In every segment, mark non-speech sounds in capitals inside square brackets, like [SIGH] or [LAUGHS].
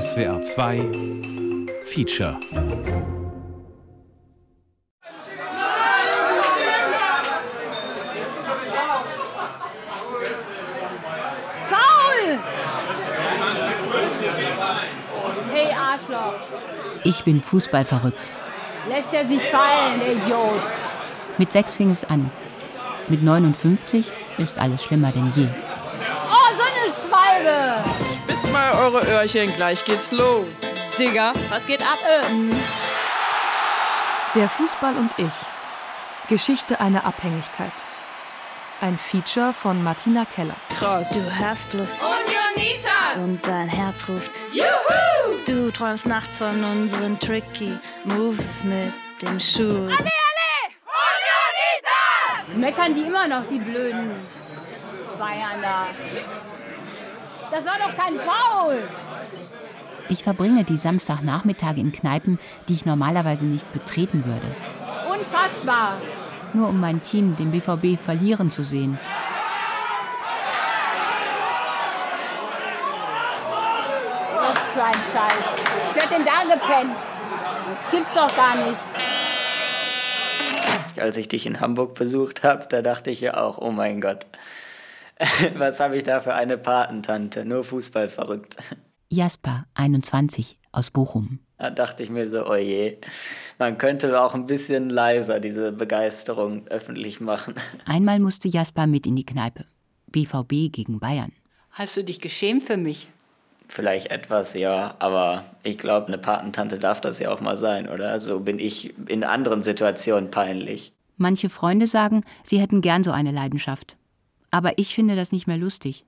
SWR 2 Feature Faul! Hey Arschloch, Ich bin Fußball verrückt. lässt er sich fallen, der Idiot. Mit sechs fing es an. Mit 59 ist alles schlimmer denn je. Eure Öhrchen, gleich geht's los. Digga, was geht ab? Äh, Der Fußball und ich. Geschichte einer Abhängigkeit. Ein Feature von Martina Keller. krass. Du hörst bloß Unionitas und dein Herz ruft Juhu! Du träumst nachts von unseren tricky Moves mit dem Schuh. Meckern die immer noch, die blöden Bayern da. Das war doch kein Foul! Ich verbringe die Samstagnachmittage in Kneipen, die ich normalerweise nicht betreten würde. Unfassbar! Nur um mein Team, den BVB, verlieren zu sehen. Was für ein Scheiß. Wer hat denn da gepennt? Das gibt's doch gar nicht. Als ich dich in Hamburg besucht habe, da dachte ich ja auch, oh mein Gott, [LAUGHS] was habe ich da für eine Patentante, nur Fußball verrückt. Jasper, 21, aus Bochum. Da dachte ich mir so, oh je, man könnte auch ein bisschen leiser diese Begeisterung öffentlich machen. [LAUGHS] Einmal musste Jasper mit in die Kneipe. BVB gegen Bayern. Hast du dich geschämt für mich? Vielleicht etwas, ja, aber ich glaube, eine Patentante darf das ja auch mal sein, oder? So bin ich in anderen Situationen peinlich. Manche Freunde sagen, sie hätten gern so eine Leidenschaft. Aber ich finde das nicht mehr lustig.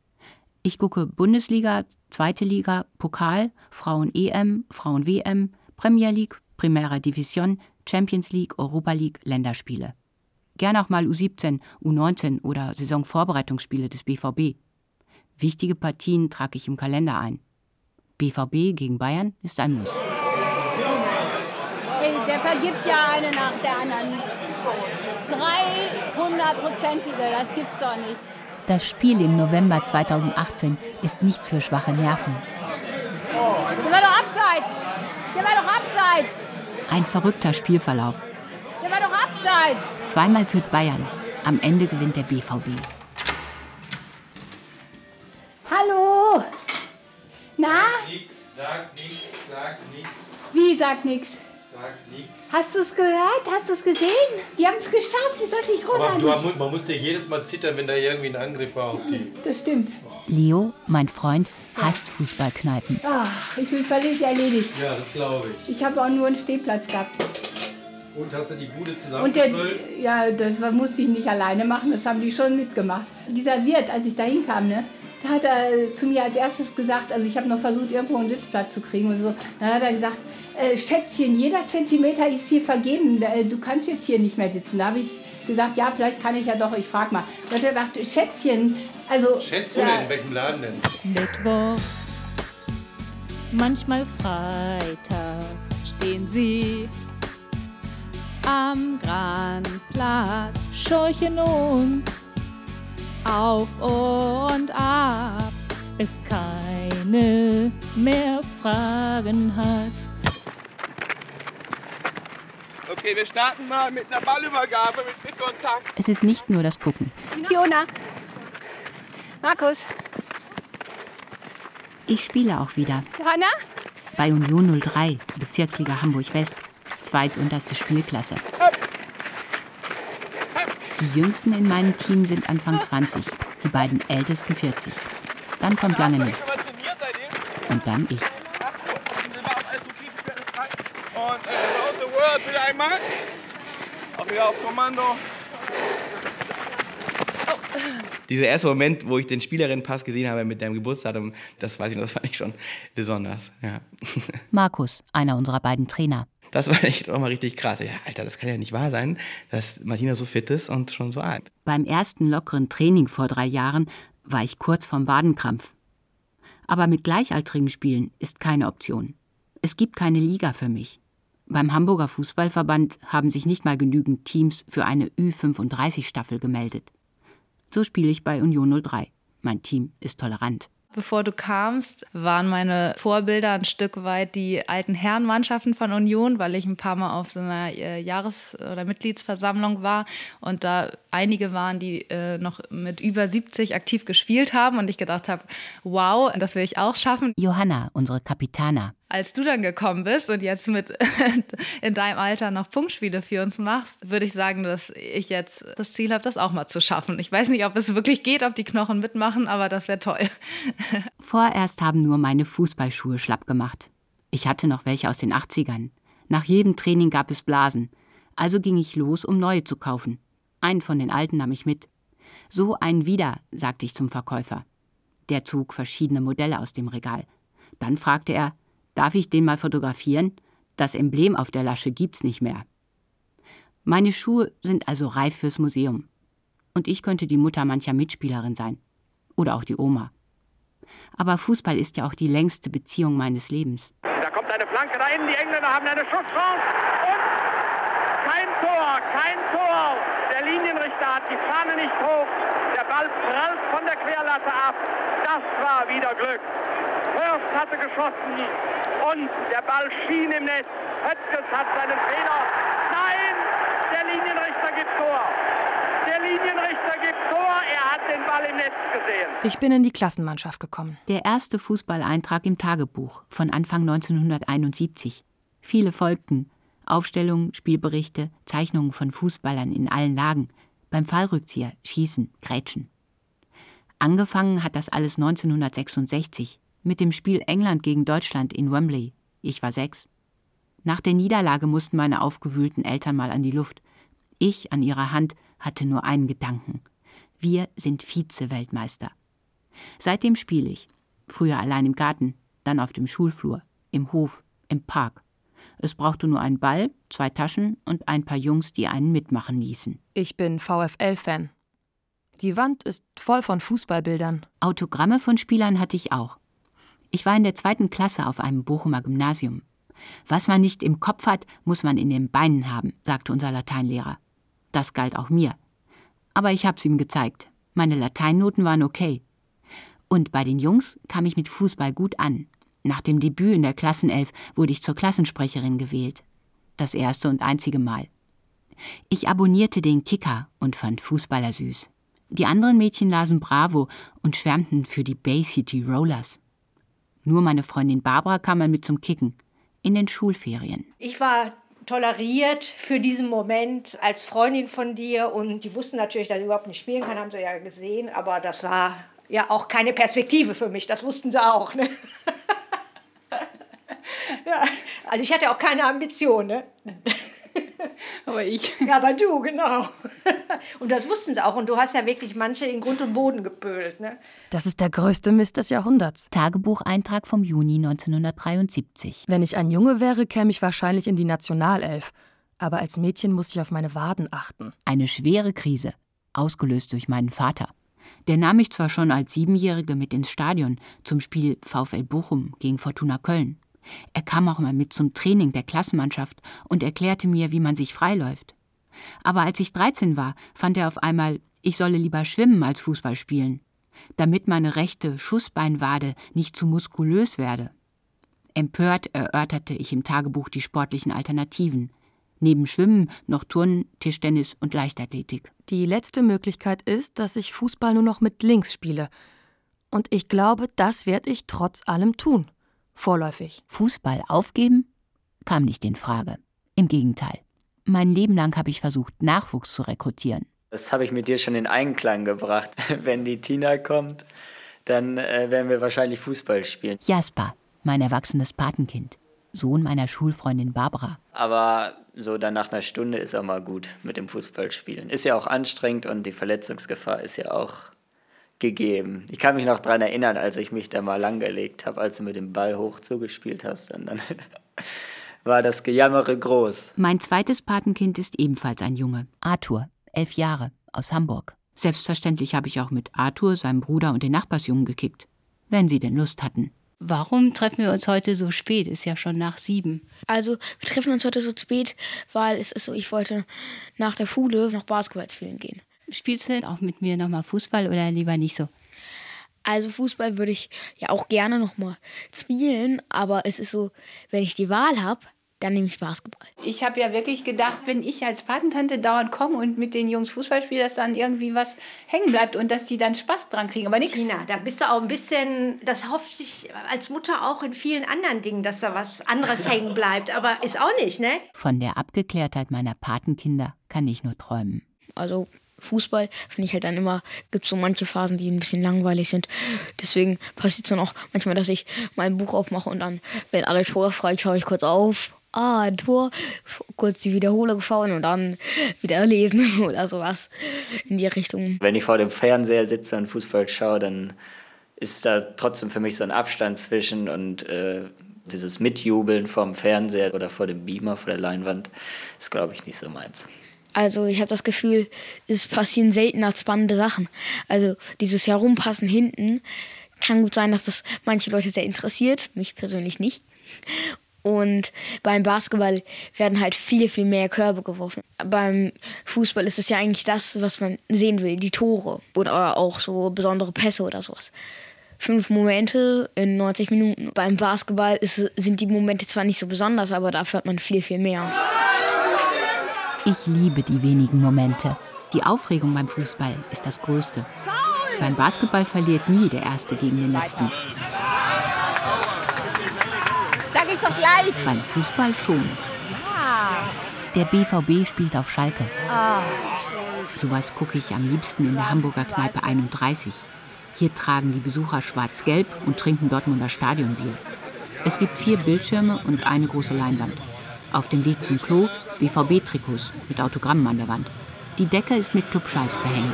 Ich gucke Bundesliga, Zweite Liga, Pokal, Frauen-EM, Frauen-WM, Premier League, Primera Division, Champions League, Europa League, Länderspiele. Gern auch mal U17, U19 oder Saisonvorbereitungsspiele des BVB. Wichtige Partien trage ich im Kalender ein. BVB gegen Bayern ist ein Muss. Ey, der vergibt ja eine nach der anderen. 300-prozentige, das gibt's doch nicht. Das Spiel im November 2018 ist nichts für schwache Nerven. Der war doch abseits! Der war doch abseits! Ein verrückter Spielverlauf. Der war doch abseits! Zweimal führt Bayern. Am Ende gewinnt der BVB. Hallo! Na? Nix, sag nix, sag nix, Wie sagt nix? Hast du es gehört? Hast du es gesehen? Die haben es geschafft. Ist das nicht Aber großartig? du, man, man musste jedes Mal zittern, wenn da irgendwie ein Angriff war auf die. Das stimmt. Leo, mein Freund, hasst Fußballkneipen. Ach, ich bin völlig erledigt. Ja, das glaube ich. Ich habe auch nur einen Stehplatz gehabt. Und hast du die Bude zusammengebrüllt? ja, das musste ich nicht alleine machen, das haben die schon mitgemacht. Dieser Wirt, als ich da hinkam, ne, hat er zu mir als erstes gesagt, also ich habe noch versucht, irgendwo einen Sitzplatz zu kriegen und so. Dann hat er gesagt, äh, Schätzchen, jeder Zentimeter ist hier vergeben, äh, du kannst jetzt hier nicht mehr sitzen. Da habe ich gesagt, ja, vielleicht kann ich ja doch, ich frage mal. Und er sagt, Schätzchen, also... Schätzchen, ja, in welchem Laden denn? Mittwochs, manchmal freitags stehen sie am Grandplatz, scheuchen uns auf und ab, bis keine mehr Fragen hat. Okay, wir starten mal mit einer Ballübergabe mit Blickkontakt. Es ist nicht nur das Gucken. Fiona, Markus, Ich spiele auch wieder. Johanna, Bei Union 03, Bezirksliga Hamburg-West, zweitunterste Spielklasse. Die jüngsten in meinem Team sind Anfang 20, die beiden ältesten 40. Dann kommt lange nichts. Und dann ich. Und äh, around the world wieder einmal. Auch wieder auf Kommando. Dieser erste Moment, wo ich den Spielerinnenpass gesehen habe mit deinem Geburtsdatum, das weiß ich noch, das fand ich schon besonders. Ja. Markus, einer unserer beiden Trainer. Das war [LAUGHS] echt auch mal richtig krass. Ja, Alter, das kann ja nicht wahr sein, dass Martina so fit ist und schon so alt. Beim ersten lockeren Training vor drei Jahren war ich kurz vorm Wadenkrampf. Aber mit Gleichaltrigen spielen ist keine Option. Es gibt keine Liga für mich. Beim Hamburger Fußballverband haben sich nicht mal genügend Teams für eine Ü35-Staffel gemeldet. So spiele ich bei Union 03. Mein Team ist tolerant. Bevor du kamst, waren meine Vorbilder ein Stück weit die alten Herrenmannschaften von Union, weil ich ein paar Mal auf so einer äh, Jahres- oder Mitgliedsversammlung war und da einige waren, die äh, noch mit über 70 aktiv gespielt haben und ich gedacht habe, wow, das will ich auch schaffen. Johanna, unsere Kapitana. Als du dann gekommen bist und jetzt mit [LAUGHS] in deinem Alter noch Punktspiele für uns machst, würde ich sagen, dass ich jetzt das Ziel habe, das auch mal zu schaffen. Ich weiß nicht, ob es wirklich geht, ob die Knochen mitmachen, aber das wäre toll. [LAUGHS] Vorerst haben nur meine Fußballschuhe schlapp gemacht. Ich hatte noch welche aus den 80ern. Nach jedem Training gab es Blasen. Also ging ich los, um neue zu kaufen. Einen von den alten nahm ich mit. So einen wieder, sagte ich zum Verkäufer. Der zog verschiedene Modelle aus dem Regal. Dann fragte er, darf ich den mal fotografieren? Das Emblem auf der Lasche gibt's nicht mehr. Meine Schuhe sind also reif fürs Museum. Und ich könnte die Mutter mancher Mitspielerin sein. Oder auch die Oma. Aber Fußball ist ja auch die längste Beziehung meines Lebens. Da kommt eine Flanke da die Engländer haben eine Schusschance und kein Tor, kein Tor. Der Linienrichter hat die Fahne nicht hoch. Der Ball prallt von der Querlatte ab. Das war wieder Glück. Hörst hatte geschossen und der Ball schien im Netz. Höttges hat seinen Fehler. Nein, der Linienrichter gibt Tor. Der Linienrichter gibt Tor. Er hat den Ball im Netz gesehen. Ich bin in die Klassenmannschaft gekommen. Der erste Fußballeintrag im Tagebuch von Anfang 1971. Viele folgten. Aufstellungen, Spielberichte, Zeichnungen von Fußballern in allen Lagen. Beim Fallrückzieher, Schießen, Grätschen. Angefangen hat das alles 1966 mit dem Spiel England gegen Deutschland in Wembley. Ich war sechs. Nach der Niederlage mussten meine aufgewühlten Eltern mal an die Luft. Ich an ihrer Hand hatte nur einen Gedanken. Wir sind Vize-Weltmeister. Seitdem spiele ich. Früher allein im Garten, dann auf dem Schulflur, im Hof, im Park. Es brauchte nur einen Ball, zwei Taschen und ein paar Jungs, die einen mitmachen ließen. Ich bin VfL-Fan. Die Wand ist voll von Fußballbildern. Autogramme von Spielern hatte ich auch. Ich war in der zweiten Klasse auf einem Bochumer Gymnasium. Was man nicht im Kopf hat, muss man in den Beinen haben, sagte unser Lateinlehrer. Das galt auch mir. Aber ich hab's ihm gezeigt. Meine Lateinnoten waren okay. Und bei den Jungs kam ich mit Fußball gut an. Nach dem Debüt in der Klassenelf wurde ich zur Klassensprecherin gewählt. Das erste und einzige Mal. Ich abonnierte den Kicker und fand Fußballer süß. Die anderen Mädchen lasen Bravo und schwärmten für die Bay City Rollers. Nur meine Freundin Barbara kam mal mit zum Kicken. In den Schulferien. Ich war toleriert für diesen Moment als Freundin von dir und die wussten natürlich, dass ich überhaupt nicht spielen kann, haben sie ja gesehen, aber das war ja auch keine Perspektive für mich, das wussten sie auch. Ne? [LAUGHS] ja, also ich hatte auch keine Ambition. Ne? [LAUGHS] Aber ich. Ja, aber du, genau. [LAUGHS] Und das wussten sie auch. Und du hast ja wirklich manche in Grund und Boden gepölt. Ne? Das ist der größte Mist des Jahrhunderts. Tagebucheintrag vom Juni 1973. Wenn ich ein Junge wäre, käme ich wahrscheinlich in die Nationalelf. Aber als Mädchen muss ich auf meine Waden achten. Eine schwere Krise, ausgelöst durch meinen Vater. Der nahm mich zwar schon als Siebenjährige mit ins Stadion zum Spiel VfL Bochum gegen Fortuna Köln. Er kam auch mal mit zum Training der Klassenmannschaft und erklärte mir, wie man sich freiläuft. Aber als ich 13 war, fand er auf einmal, ich solle lieber schwimmen als Fußball spielen, damit meine rechte Schussbeinwade nicht zu muskulös werde. Empört erörterte ich im Tagebuch die sportlichen Alternativen. Neben Schwimmen noch Turnen, Tischtennis und Leichtathletik. Die letzte Möglichkeit ist, dass ich Fußball nur noch mit links spiele. Und ich glaube, das werde ich trotz allem tun vorläufig. Fußball aufgeben? Kam nicht in Frage. Im Gegenteil. Mein Leben lang habe ich versucht, Nachwuchs zu rekrutieren. Das habe ich mit dir schon in Einklang gebracht. [LAUGHS] Wenn die Tina kommt, dann äh, werden wir wahrscheinlich Fußball spielen. Jasper, mein erwachsenes Patenkind. Sohn meiner Schulfreundin Barbara. Aber so dann nach einer Stunde ist auch mal gut mit dem Fußballspielen. Ist ja auch anstrengend und die Verletzungsgefahr ist ja auch gegeben. Ich kann mich noch daran erinnern, als ich mich da mal langgelegt habe, als du mit dem Ball hoch zugespielt hast. Und dann [LAUGHS] war das Gejammere groß. Mein zweites Patenkind ist ebenfalls ein Junge, Arthur, elf Jahre, aus Hamburg. Selbstverständlich habe ich auch mit Arthur, seinem Bruder und den Nachbarsjungen gekickt, wenn sie denn Lust hatten. Warum treffen wir uns heute so spät? Ist ja schon nach sieben. Also, wir treffen uns heute so spät, weil es ist so, ich wollte nach der Schule noch Basketball spielen gehen. Spielst du auch mit mir nochmal Fußball oder lieber nicht so? Also Fußball würde ich ja auch gerne noch mal spielen, aber es ist so, wenn ich die Wahl habe, dann nehme ich Basketball. Ich habe ja wirklich gedacht, wenn ich als Patentante dauernd komme und mit den Jungs Fußball spiele, dass dann irgendwie was hängen bleibt und dass die dann Spaß dran kriegen. Aber nichts. Tina, da bist du auch ein bisschen, das hofft sich als Mutter auch in vielen anderen Dingen, dass da was anderes [LAUGHS] hängen bleibt. Aber ist auch nicht, ne? Von der Abgeklärtheit meiner Patenkinder kann ich nur träumen. Also Fußball finde ich halt dann immer, gibt so manche Phasen, die ein bisschen langweilig sind. Deswegen passiert es dann auch manchmal, dass ich mein Buch aufmache und dann, wenn alle Tore frei, schaue ich kurz auf. Ah, ein Tor, kurz die Wiederholung schauen und dann wieder lesen [LAUGHS] oder sowas in die Richtung. Wenn ich vor dem Fernseher sitze und Fußball schaue, dann ist da trotzdem für mich so ein Abstand zwischen und äh, dieses Mitjubeln vom Fernseher oder vor dem Beamer, vor der Leinwand, ist, glaube ich, nicht so meins. Also ich habe das Gefühl, es passieren seltener spannende Sachen. Also dieses Herumpassen hinten kann gut sein, dass das manche Leute sehr interessiert, mich persönlich nicht. Und beim Basketball werden halt viel, viel mehr Körbe geworfen. Beim Fußball ist es ja eigentlich das, was man sehen will, die Tore oder auch so besondere Pässe oder sowas. Fünf Momente in 90 Minuten. Beim Basketball ist, sind die Momente zwar nicht so besonders, aber dafür hat man viel, viel mehr. Ich liebe die wenigen Momente. Die Aufregung beim Fußball ist das Größte. Beim Basketball verliert nie der Erste gegen den Letzten. Sag ich doch gleich. Beim Fußball schon. Der BVB spielt auf Schalke. Ah. Sowas gucke ich am liebsten in der Hamburger Kneipe 31. Hier tragen die Besucher schwarz-gelb und trinken Dortmunder Stadionbier. Es gibt vier Bildschirme und eine große Leinwand. Auf dem Weg zum Klo BVB-Trikots mit Autogrammen an der Wand. Die Decke ist mit Clubschals behängt.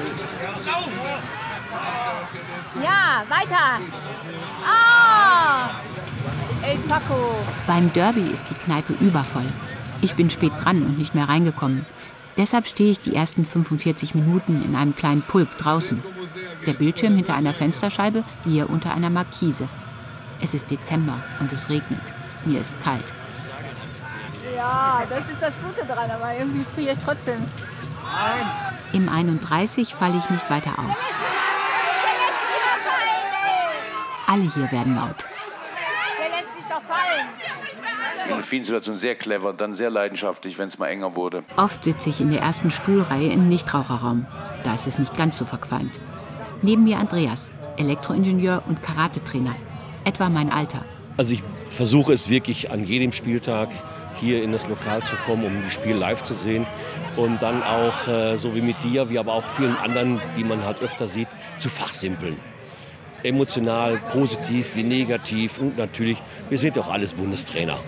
Ja, weiter. Ah! El Paco. Beim Derby ist die Kneipe übervoll. Ich bin spät dran und nicht mehr reingekommen. Deshalb stehe ich die ersten 45 Minuten in einem kleinen Pulk draußen. Der Bildschirm hinter einer Fensterscheibe, wir unter einer Markise. Es ist Dezember und es regnet. Mir ist kalt. Ja, das ist das Gute dran, aber irgendwie friere ich trotzdem. Im 31 falle ich nicht weiter auf. Alle hier werden laut. Der lässt sich doch fallen. In vielen Situationen sehr clever, dann sehr leidenschaftlich, wenn es mal enger wurde. Oft sitze ich in der ersten Stuhlreihe im Nichtraucherraum. Da ist es nicht ganz so verqualmt. Neben mir Andreas, Elektroingenieur und Karatetrainer. Etwa mein Alter. Also ich versuche es wirklich an jedem Spieltag hier in das Lokal zu kommen, um die Spiele live zu sehen. Und dann auch, äh, so wie mit dir, wie aber auch vielen anderen, die man halt öfter sieht, zu fachsimpeln. Emotional, positiv wie negativ und natürlich, wir sind doch alles Bundestrainer.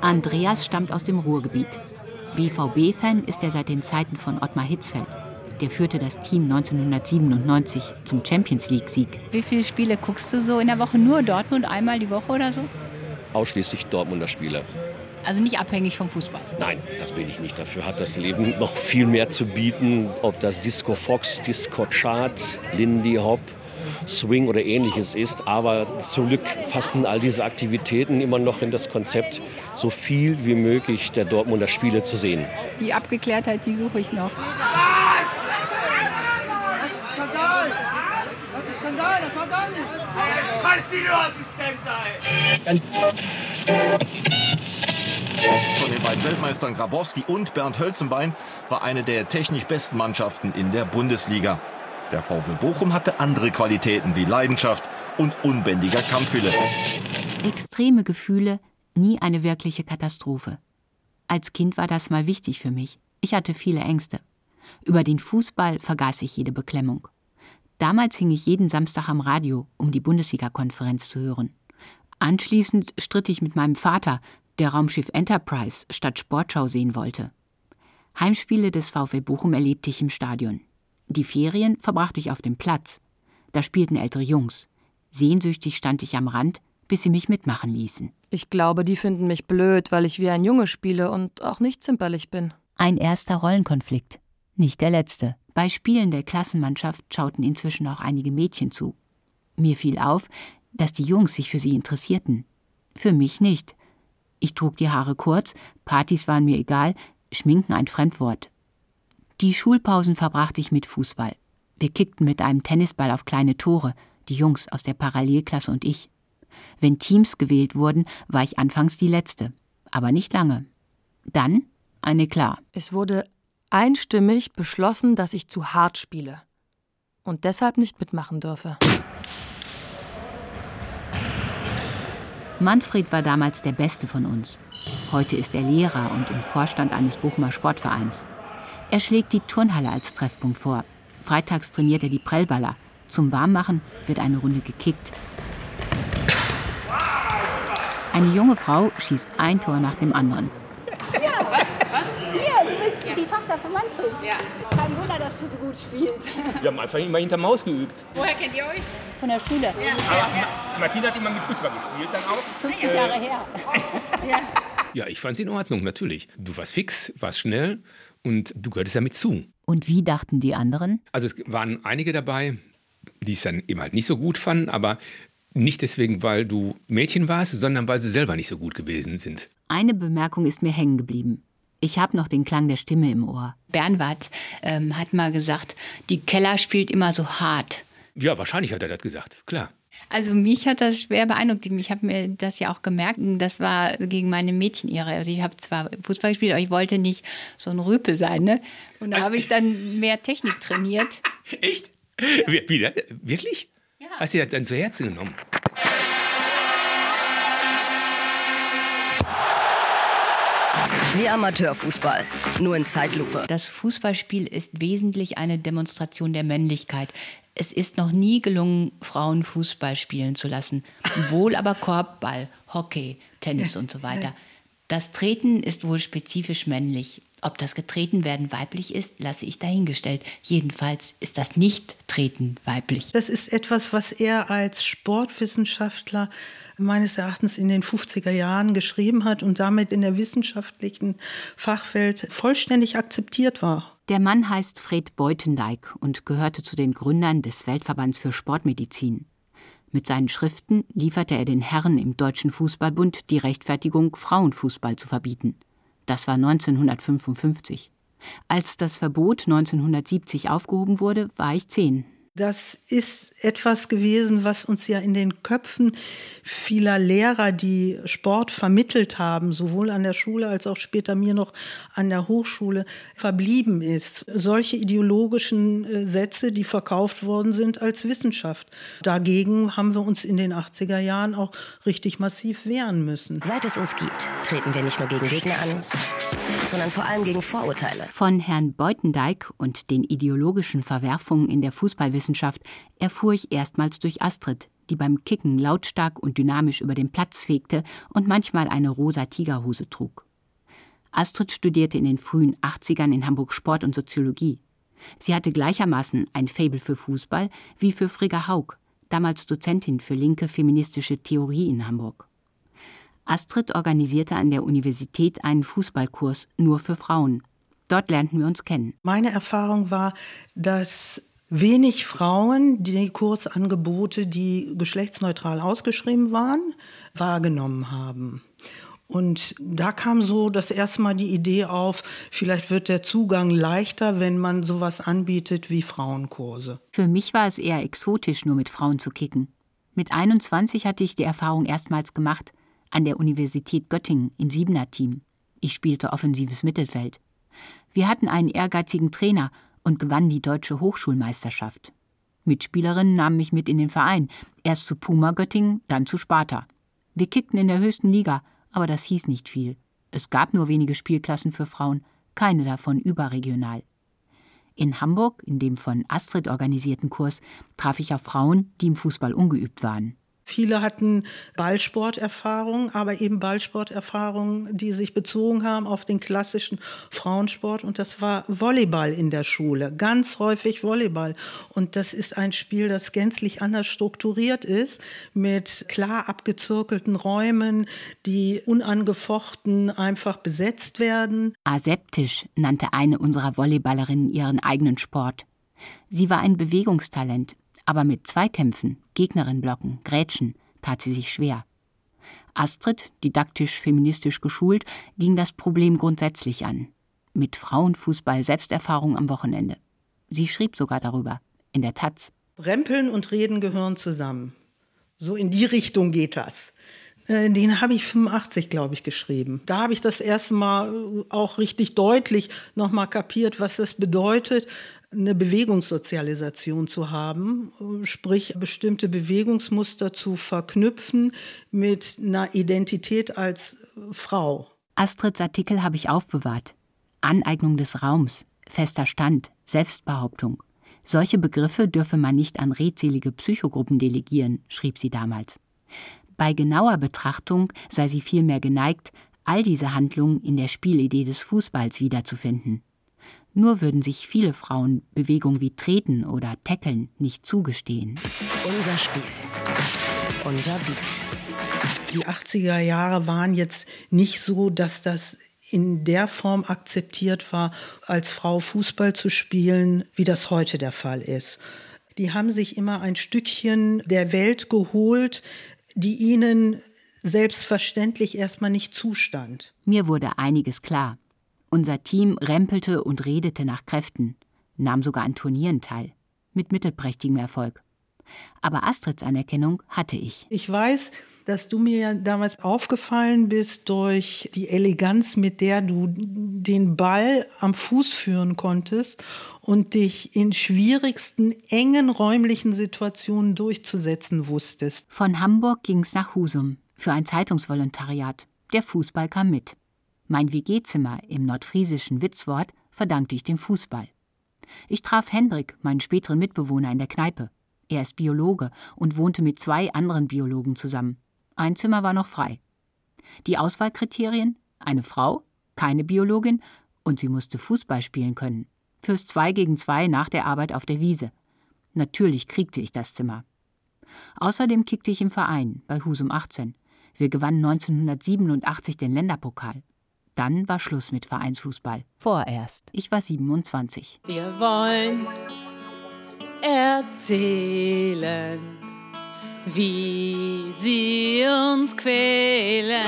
Andreas stammt aus dem Ruhrgebiet. BVB-Fan ist er seit den Zeiten von Ottmar Hitzfeld. Der führte das Team 1997 zum Champions League-Sieg. Wie viele Spiele guckst du so in der Woche? Nur Dortmund einmal die Woche oder so? Ausschließlich Dortmunder Spiele. Also nicht abhängig vom Fußball. Nein, das bin ich nicht. Dafür hat das Leben [LAUGHS] noch viel mehr zu bieten. Ob das Disco Fox, Disco Chart, Lindy Hop, Swing oder ähnliches ist. Aber zum Glück fassen all diese Aktivitäten immer noch in das Konzept, so viel wie möglich der Dortmunder Spiele zu sehen. Die Abgeklärtheit, die suche ich noch. Skandal! Das Von den beiden Weltmeistern Grabowski und Bernd Hölzenbein war eine der technisch besten Mannschaften in der Bundesliga. Der VfL Bochum hatte andere Qualitäten wie Leidenschaft und unbändiger Kampfwille. Extreme Gefühle, nie eine wirkliche Katastrophe. Als Kind war das mal wichtig für mich. Ich hatte viele Ängste. Über den Fußball vergaß ich jede Beklemmung. Damals hing ich jeden Samstag am Radio, um die Bundesliga-Konferenz zu hören. Anschließend stritt ich mit meinem Vater, der Raumschiff Enterprise statt Sportschau sehen wollte. Heimspiele des VfL Bochum erlebte ich im Stadion. Die Ferien verbrachte ich auf dem Platz. Da spielten ältere Jungs. Sehnsüchtig stand ich am Rand, bis sie mich mitmachen ließen. Ich glaube, die finden mich blöd, weil ich wie ein Junge spiele und auch nicht zimperlich bin. Ein erster Rollenkonflikt. Nicht der letzte. Bei Spielen der Klassenmannschaft schauten inzwischen auch einige Mädchen zu. Mir fiel auf, dass die Jungs sich für sie interessierten. Für mich nicht. Ich trug die Haare kurz, Partys waren mir egal, Schminken ein Fremdwort. Die Schulpausen verbrachte ich mit Fußball. Wir kickten mit einem Tennisball auf kleine Tore, die Jungs aus der Parallelklasse und ich. Wenn Teams gewählt wurden, war ich anfangs die Letzte, aber nicht lange. Dann eine klar. Es wurde einstimmig beschlossen, dass ich zu hart spiele und deshalb nicht mitmachen dürfe. Manfred war damals der Beste von uns. Heute ist er Lehrer und im Vorstand eines Bochumer Sportvereins. Er schlägt die Turnhalle als Treffpunkt vor. Freitags trainiert er die Prellballer. Zum Warmmachen wird eine Runde gekickt. Eine junge Frau schießt ein Tor nach dem anderen. Ja, was? Was? Hier, du bist die Tochter von Manfred. Ja. Wunder, dass du so gut spielst. [LAUGHS] Wir haben einfach immer hinter Maus geübt. Woher kennt ihr euch? Von der Schule. Ja. Aber Martina hat immer mit Fußball gespielt dann auch. 50 Jahre her. [LAUGHS] ja. ja, ich fand es in Ordnung, natürlich. Du warst fix, warst schnell und du gehörtest damit zu. Und wie dachten die anderen? Also es waren einige dabei, die es dann eben halt nicht so gut fanden, aber nicht deswegen, weil du Mädchen warst, sondern weil sie selber nicht so gut gewesen sind. Eine Bemerkung ist mir hängen geblieben. Ich habe noch den Klang der Stimme im Ohr. Bernward ähm, hat mal gesagt, die Keller spielt immer so hart. Ja, wahrscheinlich hat er das gesagt, klar. Also mich hat das schwer beeindruckt. Ich habe mir das ja auch gemerkt. Das war gegen meine Mädchenehre. Also ich habe zwar Fußball gespielt, aber ich wollte nicht so ein Rüpel sein. Ne? Und da habe ich dann mehr Technik trainiert. [LAUGHS] Echt? Ja. Wie, wie, wirklich? Ja. Hast du das dann zu Herzen genommen? Wie Amateurfußball, nur in Zeitlupe. Das Fußballspiel ist wesentlich eine Demonstration der Männlichkeit. Es ist noch nie gelungen, Frauen Fußball spielen zu lassen. Wohl aber Korbball, Hockey, Tennis und so weiter. [LAUGHS] Das Treten ist wohl spezifisch männlich. Ob das Getretenwerden weiblich ist, lasse ich dahingestellt. Jedenfalls ist das Nicht-Treten weiblich. Das ist etwas, was er als Sportwissenschaftler meines Erachtens in den 50er Jahren geschrieben hat und damit in der wissenschaftlichen Fachwelt vollständig akzeptiert war. Der Mann heißt Fred Beutendijk und gehörte zu den Gründern des Weltverbands für Sportmedizin. Mit seinen Schriften lieferte er den Herren im Deutschen Fußballbund die Rechtfertigung, Frauenfußball zu verbieten. Das war 1955. Als das Verbot 1970 aufgehoben wurde, war ich zehn. Das ist etwas gewesen, was uns ja in den Köpfen vieler Lehrer, die Sport vermittelt haben, sowohl an der Schule als auch später mir noch an der Hochschule, verblieben ist. Solche ideologischen äh, Sätze, die verkauft worden sind als Wissenschaft. Dagegen haben wir uns in den 80er Jahren auch richtig massiv wehren müssen. Seit es uns gibt, treten wir nicht nur gegen Gegner an, sondern vor allem gegen Vorurteile. Von Herrn Beutendijk und den ideologischen Verwerfungen in der Fußballwissenschaft Wissenschaft erfuhr ich erstmals durch Astrid, die beim Kicken lautstark und dynamisch über den Platz fegte und manchmal eine rosa Tigerhose trug. Astrid studierte in den frühen 80ern in Hamburg Sport und Soziologie. Sie hatte gleichermaßen ein Faible für Fußball wie für Frigga Haug, damals Dozentin für linke feministische Theorie in Hamburg. Astrid organisierte an der Universität einen Fußballkurs nur für Frauen. Dort lernten wir uns kennen. Meine Erfahrung war, dass wenig Frauen die Kursangebote, die geschlechtsneutral ausgeschrieben waren, wahrgenommen haben. Und da kam so das erste Mal die Idee auf, vielleicht wird der Zugang leichter, wenn man sowas anbietet wie Frauenkurse. Für mich war es eher exotisch, nur mit Frauen zu kicken. Mit 21 hatte ich die Erfahrung erstmals gemacht, an der Universität Göttingen im Siebener-Team. Ich spielte offensives Mittelfeld. Wir hatten einen ehrgeizigen Trainer und gewann die deutsche Hochschulmeisterschaft. Mitspielerinnen nahmen mich mit in den Verein, erst zu Puma Göttingen, dann zu Sparta. Wir kickten in der höchsten Liga, aber das hieß nicht viel. Es gab nur wenige Spielklassen für Frauen, keine davon überregional. In Hamburg, in dem von Astrid organisierten Kurs, traf ich auf Frauen, die im Fußball ungeübt waren. Viele hatten Ballsporterfahrung, aber eben Ballsporterfahrungen, die sich bezogen haben auf den klassischen Frauensport. Und das war Volleyball in der Schule, ganz häufig Volleyball. Und das ist ein Spiel, das gänzlich anders strukturiert ist, mit klar abgezirkelten Räumen, die unangefochten einfach besetzt werden. Aseptisch nannte eine unserer Volleyballerinnen ihren eigenen Sport. Sie war ein Bewegungstalent, aber mit Zweikämpfen, Gegnerin blocken, Grätschen tat sie sich schwer. Astrid, didaktisch feministisch geschult, ging das Problem grundsätzlich an. Mit Frauenfußball Selbsterfahrung am Wochenende. Sie schrieb sogar darüber, in der Taz. Rempeln und Reden gehören zusammen. So in die Richtung geht das. Äh, den habe ich 85, glaube ich, geschrieben. Da habe ich das erste Mal äh, auch richtig deutlich nochmal kapiert, was das bedeutet, eine Bewegungssozialisation zu haben, sprich bestimmte Bewegungsmuster zu verknüpfen mit einer Identität als Frau. Astrids Artikel habe ich aufbewahrt. Aneignung des Raums, fester Stand, Selbstbehauptung. Solche Begriffe dürfe man nicht an redselige Psychogruppen delegieren, schrieb sie damals. Bei genauer Betrachtung sei sie vielmehr geneigt, all diese Handlungen in der Spielidee des Fußballs wiederzufinden. Nur würden sich viele Frauen Bewegungen wie Treten oder Tackeln nicht zugestehen. Unser Spiel. Unser Beat. Die 80er Jahre waren jetzt nicht so, dass das in der Form akzeptiert war, als Frau Fußball zu spielen, wie das heute der Fall ist. Die haben sich immer ein Stückchen der Welt geholt, die ihnen selbstverständlich erstmal nicht zustand. Mir wurde einiges klar. Unser Team rempelte und redete nach Kräften, nahm sogar an Turnieren teil, mit mittelprächtigem Erfolg. Aber Astrids Anerkennung hatte ich. Ich weiß, dass du mir ja damals aufgefallen bist durch die Eleganz, mit der du den Ball am Fuß führen konntest und dich in schwierigsten, engen räumlichen Situationen durchzusetzen wusstest. Von Hamburg ging's nach Husum für ein Zeitungsvolontariat. Der Fußball kam mit. Mein WG-Zimmer im nordfriesischen Witzwort verdankte ich dem Fußball. Ich traf Hendrik, meinen späteren Mitbewohner, in der Kneipe. Er ist Biologe und wohnte mit zwei anderen Biologen zusammen. Ein Zimmer war noch frei. Die Auswahlkriterien? Eine Frau, keine Biologin und sie musste Fußball spielen können. Fürs Zwei gegen Zwei nach der Arbeit auf der Wiese. Natürlich kriegte ich das Zimmer. Außerdem kickte ich im Verein bei Husum 18. Wir gewannen 1987 den Länderpokal. Dann war Schluss mit Vereinsfußball. Vorerst. Ich war 27. Wir wollen erzählen wie sie uns quälen.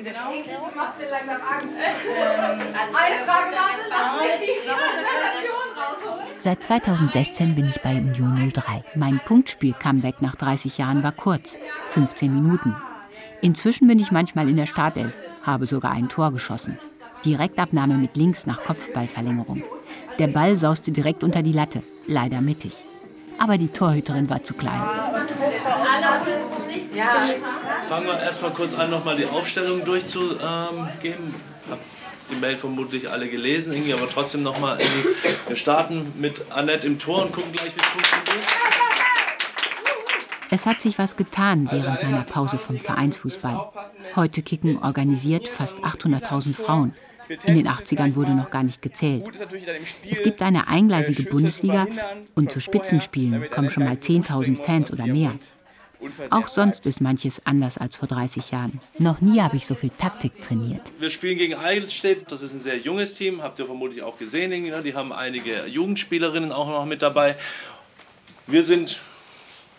Du machst mir langsam Angst. Eine Frage, warte, lass mich die Präsentation rausholen. Seit 2016 bin ich bei Union 03. Mein Punktspiel-Comeback nach 30 Jahren war kurz, 15 Minuten. Inzwischen bin ich manchmal in der Startelf, habe sogar ein Tor geschossen. Direktabnahme mit links nach Kopfballverlängerung. Der Ball sauste direkt unter die Latte, leider mittig. Aber die Torhüterin war zu klein. Fangen wir erstmal kurz an, nochmal die Aufstellung durchzugeben. Hab die Mail vermutlich alle gelesen, irgendwie, aber trotzdem nochmal. Wir starten mit Annette im Tor und gucken gleich, wie es funktioniert. Es hat sich was getan während meiner Pause vom Vereinsfußball. Heute kicken organisiert fast 800.000 Frauen. In den 80ern wurde noch gar nicht gezählt. Es gibt eine eingleisige Bundesliga und zu Spitzenspielen kommen schon mal 10.000 Fans oder mehr. Auch sonst ist manches anders als vor 30 Jahren. Noch nie habe ich so viel Taktik trainiert. Wir spielen gegen Eidelstedt, das ist ein sehr junges Team, habt ihr vermutlich auch gesehen. Die haben einige Jugendspielerinnen auch noch mit dabei. Wir sind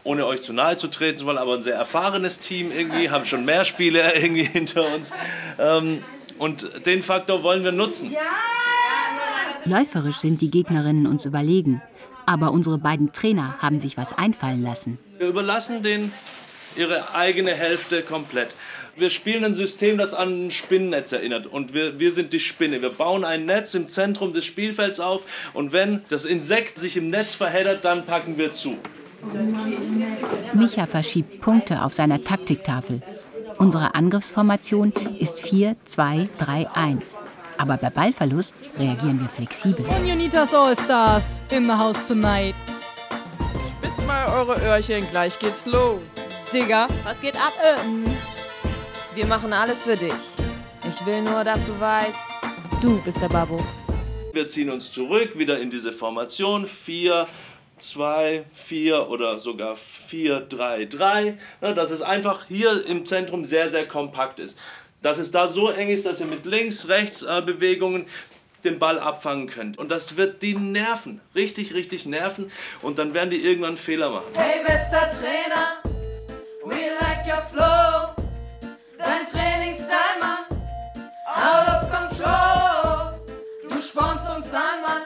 ohne euch zu nahe zu treten zu wollen, aber ein sehr erfahrenes Team irgendwie, haben schon mehr Spiele [LAUGHS] irgendwie hinter uns. Ähm, und den Faktor wollen wir nutzen. Läuferisch sind die Gegnerinnen uns überlegen. Aber unsere beiden Trainer haben sich was einfallen lassen. Wir überlassen denen ihre eigene Hälfte komplett. Wir spielen ein System, das an ein Spinnennetz erinnert. Und wir, wir sind die Spinne. Wir bauen ein Netz im Zentrum des Spielfelds auf. Und wenn das Insekt sich im Netz verheddert, dann packen wir zu. Micha verschiebt Punkte auf seiner Taktiktafel. Unsere Angriffsformation ist 4-2-3-1. Aber bei Ballverlust reagieren wir flexibel. Unionitas All-Stars in the house tonight. Spitzt mal eure Öhrchen, gleich geht's los. Digga, was geht ab? Ähm, wir machen alles für dich. Ich will nur, dass du weißt, du bist der Babo. Wir ziehen uns zurück, wieder in diese Formation. 4, 2, 4 oder sogar 4, 3, 3. Dass es einfach hier im Zentrum sehr, sehr kompakt ist. Dass es da so eng ist, dass ihr mit Links-Rechts-Bewegungen den Ball abfangen könnt. Und das wird die nerven, richtig, richtig nerven. Und dann werden die irgendwann Fehler machen. Hey, bester Trainer, we like your flow. Dein Trainingsstyle, Mann, out of control. Du spornst uns an, Mann,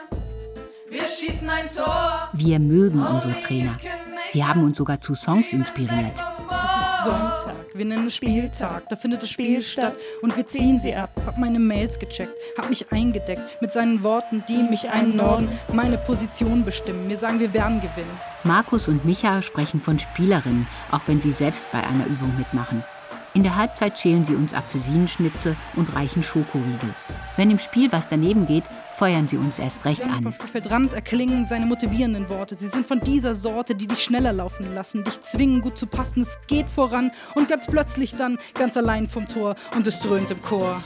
Wir schießen ein Tor. Wir mögen unsere Trainer. Sie haben uns sogar zu Songs inspiriert. Es ist Sonntag, wir nennen es Spieltag. Da findet das Spiel statt und wir ziehen sie ab. Hab meine Mails gecheckt, hab mich eingedeckt mit seinen Worten, die mich einnorden, meine Position bestimmen. Mir sagen, wir werden gewinnen. Markus und Micha sprechen von Spielerinnen, auch wenn sie selbst bei einer Übung mitmachen. In der Halbzeit schälen sie uns Apfelsinenschnitze und reichen Schokoriegel. Wenn im Spiel was daneben geht, feuern sie uns erst recht an. Stuffeldrand erklingen seine motivierenden Worte. Sie sind von dieser Sorte, die dich schneller laufen lassen, dich zwingen, gut zu passen. Es geht voran und ganz plötzlich dann ganz allein vom Tor und es dröhnt im Chor.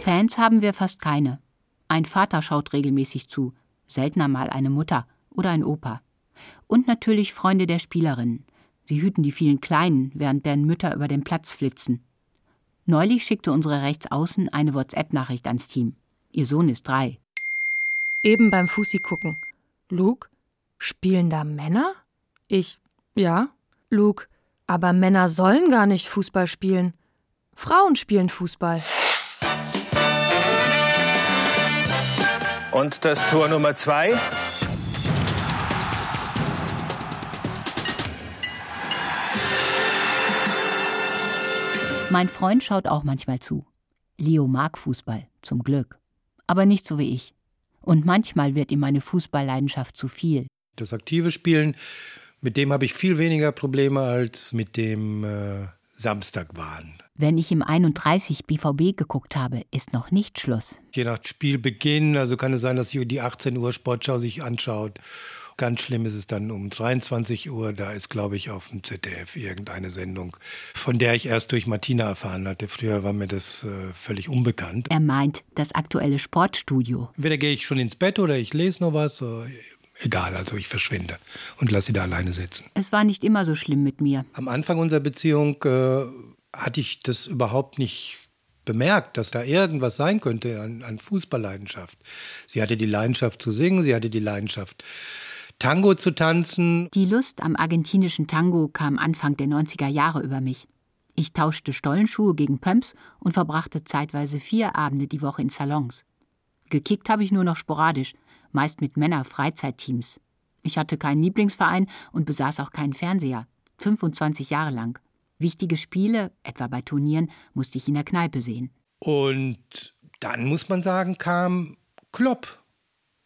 Fans haben wir fast keine. Ein Vater schaut regelmäßig zu, seltener mal eine Mutter oder ein Opa. Und natürlich Freunde der Spielerinnen. Sie hüten die vielen Kleinen, während deren Mütter über den Platz flitzen. Neulich schickte unsere Rechtsaußen eine WhatsApp-Nachricht ans Team. Ihr Sohn ist drei. Eben beim Fussi gucken. Luke, spielen da Männer? Ich, ja. Luke, aber Männer sollen gar nicht Fußball spielen. Frauen spielen Fußball. Und das Tor Nummer zwei. Mein Freund schaut auch manchmal zu. Leo mag Fußball, zum Glück. Aber nicht so wie ich. Und manchmal wird ihm meine Fußballleidenschaft zu viel. Das aktive Spielen, mit dem habe ich viel weniger Probleme als mit dem äh, Samstagwahn. Wenn ich im 31 BVB geguckt habe, ist noch nicht Schluss. Je nach Spielbeginn, also kann es sein, dass die 18 Uhr Sportschau sich anschaut. Ganz schlimm ist es dann um 23 Uhr. Da ist, glaube ich, auf dem ZDF irgendeine Sendung, von der ich erst durch Martina erfahren hatte. Früher war mir das äh, völlig unbekannt. Er meint das aktuelle Sportstudio. Entweder gehe ich schon ins Bett oder ich lese noch was. Egal, also ich verschwinde und lasse sie da alleine sitzen. Es war nicht immer so schlimm mit mir. Am Anfang unserer Beziehung äh, hatte ich das überhaupt nicht bemerkt, dass da irgendwas sein könnte an, an Fußballleidenschaft. Sie hatte die Leidenschaft zu singen, sie hatte die Leidenschaft Tango zu tanzen. Die Lust am argentinischen Tango kam Anfang der 90er Jahre über mich. Ich tauschte Stollenschuhe gegen Pumps und verbrachte zeitweise vier Abende die Woche in Salons. Gekickt habe ich nur noch sporadisch, meist mit Männer-Freizeitteams. Ich hatte keinen Lieblingsverein und besaß auch keinen Fernseher. 25 Jahre lang. Wichtige Spiele, etwa bei Turnieren, musste ich in der Kneipe sehen. Und dann muss man sagen, kam Klopp.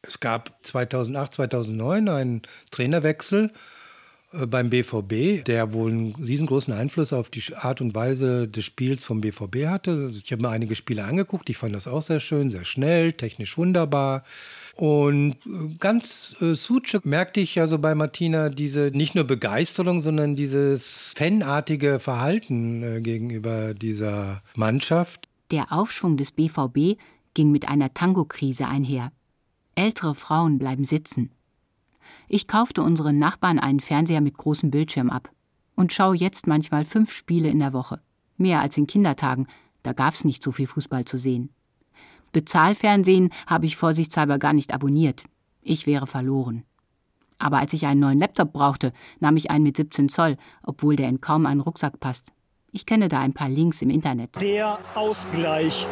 Es gab 2008, 2009 einen Trainerwechsel äh, beim BVB, der wohl einen riesengroßen Einfluss auf die Art und Weise des Spiels vom BVB hatte. Ich habe mir einige Spiele angeguckt, ich fand das auch sehr schön, sehr schnell, technisch wunderbar. Und äh, ganz äh, Suche merkte ich also bei Martina diese nicht nur Begeisterung, sondern dieses fanartige Verhalten äh, gegenüber dieser Mannschaft. Der Aufschwung des BVB ging mit einer Tango-Krise einher. Ältere Frauen bleiben sitzen. Ich kaufte unseren Nachbarn einen Fernseher mit großem Bildschirm ab und schaue jetzt manchmal fünf Spiele in der Woche. Mehr als in Kindertagen, da gab's nicht so viel Fußball zu sehen. Bezahlfernsehen habe ich vorsichtshalber gar nicht abonniert. Ich wäre verloren. Aber als ich einen neuen Laptop brauchte, nahm ich einen mit 17 Zoll, obwohl der in kaum einen Rucksack passt. Ich kenne da ein paar Links im Internet. Der Ausgleich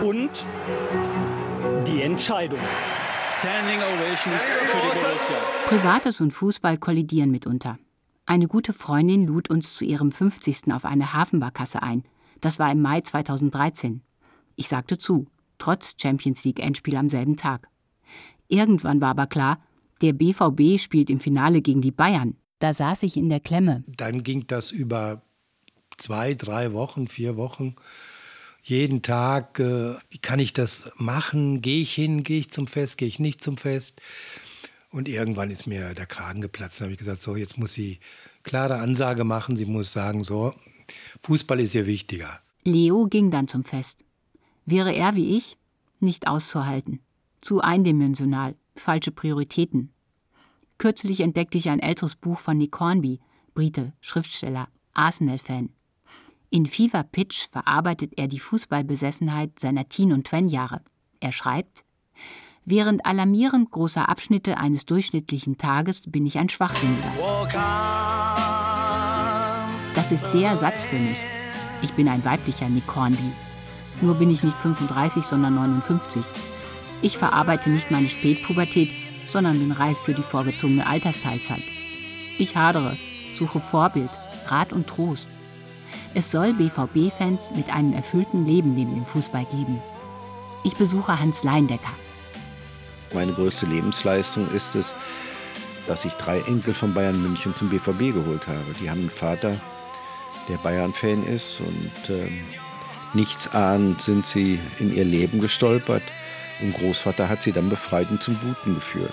und die Entscheidung. Standing Ovations für die Borussia. Privates und Fußball kollidieren mitunter. Eine gute Freundin lud uns zu ihrem 50. auf eine Hafenbarkasse ein. Das war im Mai 2013. Ich sagte zu, trotz Champions League Endspiel am selben Tag. Irgendwann war aber klar, der BVB spielt im Finale gegen die Bayern. Da saß ich in der Klemme. Dann ging das über zwei, drei Wochen, vier Wochen. Jeden Tag, äh, wie kann ich das machen? Gehe ich hin, gehe ich zum Fest, gehe ich nicht zum Fest? Und irgendwann ist mir der Kragen geplatzt. Dann habe ich gesagt, so, jetzt muss sie klare Ansage machen. Sie muss sagen, so, Fußball ist ihr wichtiger. Leo ging dann zum Fest. Wäre er wie ich, nicht auszuhalten. Zu eindimensional, falsche Prioritäten. Kürzlich entdeckte ich ein älteres Buch von Nick Hornby, Brite, Schriftsteller, Arsenal-Fan. In Fever Pitch verarbeitet er die Fußballbesessenheit seiner Teen- und Twen-Jahre. Er schreibt: Während alarmierend großer Abschnitte eines durchschnittlichen Tages bin ich ein Schwachsinniger. Das ist der Satz für mich. Ich bin ein weiblicher Nick Hornby. Nur bin ich nicht 35, sondern 59. Ich verarbeite nicht meine Spätpubertät, sondern bin reif für die vorgezogene Altersteilzeit. Ich hadere, suche Vorbild, Rat und Trost. Es soll BVB-Fans mit einem erfüllten Leben neben dem Fußball geben. Ich besuche Hans Leindecker. Meine größte Lebensleistung ist es, dass ich drei Enkel von Bayern München zum BVB geholt habe. Die haben einen Vater, der Bayern-Fan ist und äh, nichtsahnend sind sie in ihr Leben gestolpert. Und Großvater hat sie dann befreit und zum Guten geführt.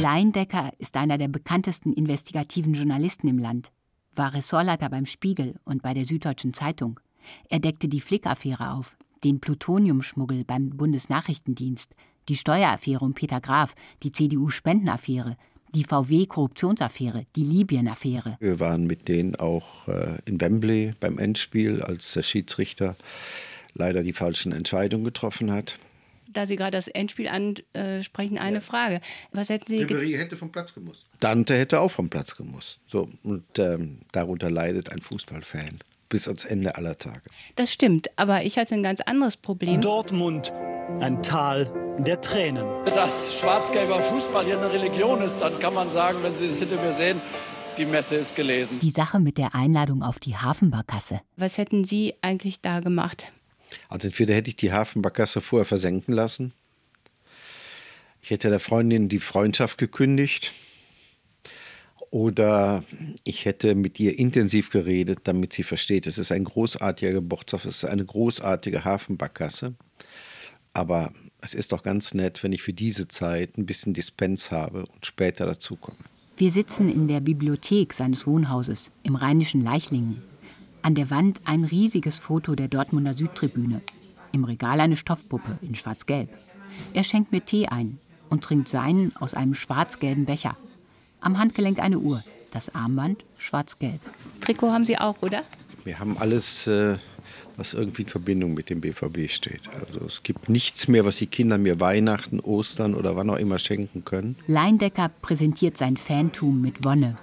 Leindecker ist einer der bekanntesten investigativen Journalisten im Land, war Ressortleiter beim Spiegel und bei der Süddeutschen Zeitung. Er deckte die Flick-Affäre auf, den Plutoniumschmuggel beim Bundesnachrichtendienst, die Steueraffäre um Peter Graf, die CDU-Spendenaffäre, die VW-Korruptionsaffäre, die Libyen-Affäre. Wir waren mit denen auch äh, in Wembley beim Endspiel, als der Schiedsrichter leider die falschen Entscheidungen getroffen hat. Da Sie gerade das Endspiel ansprechen, eine ja. Frage. Was hätten Sie Ribéry hätte vom Platz gemusst. Dante hätte auch vom Platz gemusst. So, und ähm, darunter leidet ein Fußballfan bis ans Ende aller Tage. Das stimmt, aber ich hatte ein ganz anderes Problem. Dortmund, ein Tal der Tränen. Dass schwarz-gelber Fußball hier eine Religion ist, dann kann man sagen, wenn Sie es hinter mir sehen, die Messe ist gelesen. Die Sache mit der Einladung auf die Hafenbarkasse. Was hätten Sie eigentlich da gemacht? Also entweder hätte ich die Hafenbarkasse vorher versenken lassen. Ich hätte der Freundin die Freundschaft gekündigt. Oder ich hätte mit ihr intensiv geredet, damit sie versteht, es ist ein großartiger Geburtstag, es ist eine großartige Hafenbarkasse. Aber es ist doch ganz nett, wenn ich für diese Zeit ein bisschen Dispens habe und später dazukomme. Wir sitzen in der Bibliothek seines Wohnhauses im rheinischen Leichlingen. An der Wand ein riesiges Foto der Dortmunder Südtribüne. Im Regal eine Stoffpuppe in schwarz-gelb. Er schenkt mir Tee ein und trinkt seinen aus einem schwarz-gelben Becher. Am Handgelenk eine Uhr, das Armband schwarz-gelb. Trikot haben Sie auch, oder? Wir haben alles, äh, was irgendwie in Verbindung mit dem BVB steht. Also es gibt nichts mehr, was die Kinder mir Weihnachten, Ostern oder wann auch immer schenken können. Leindecker präsentiert sein Fantum mit Wonne.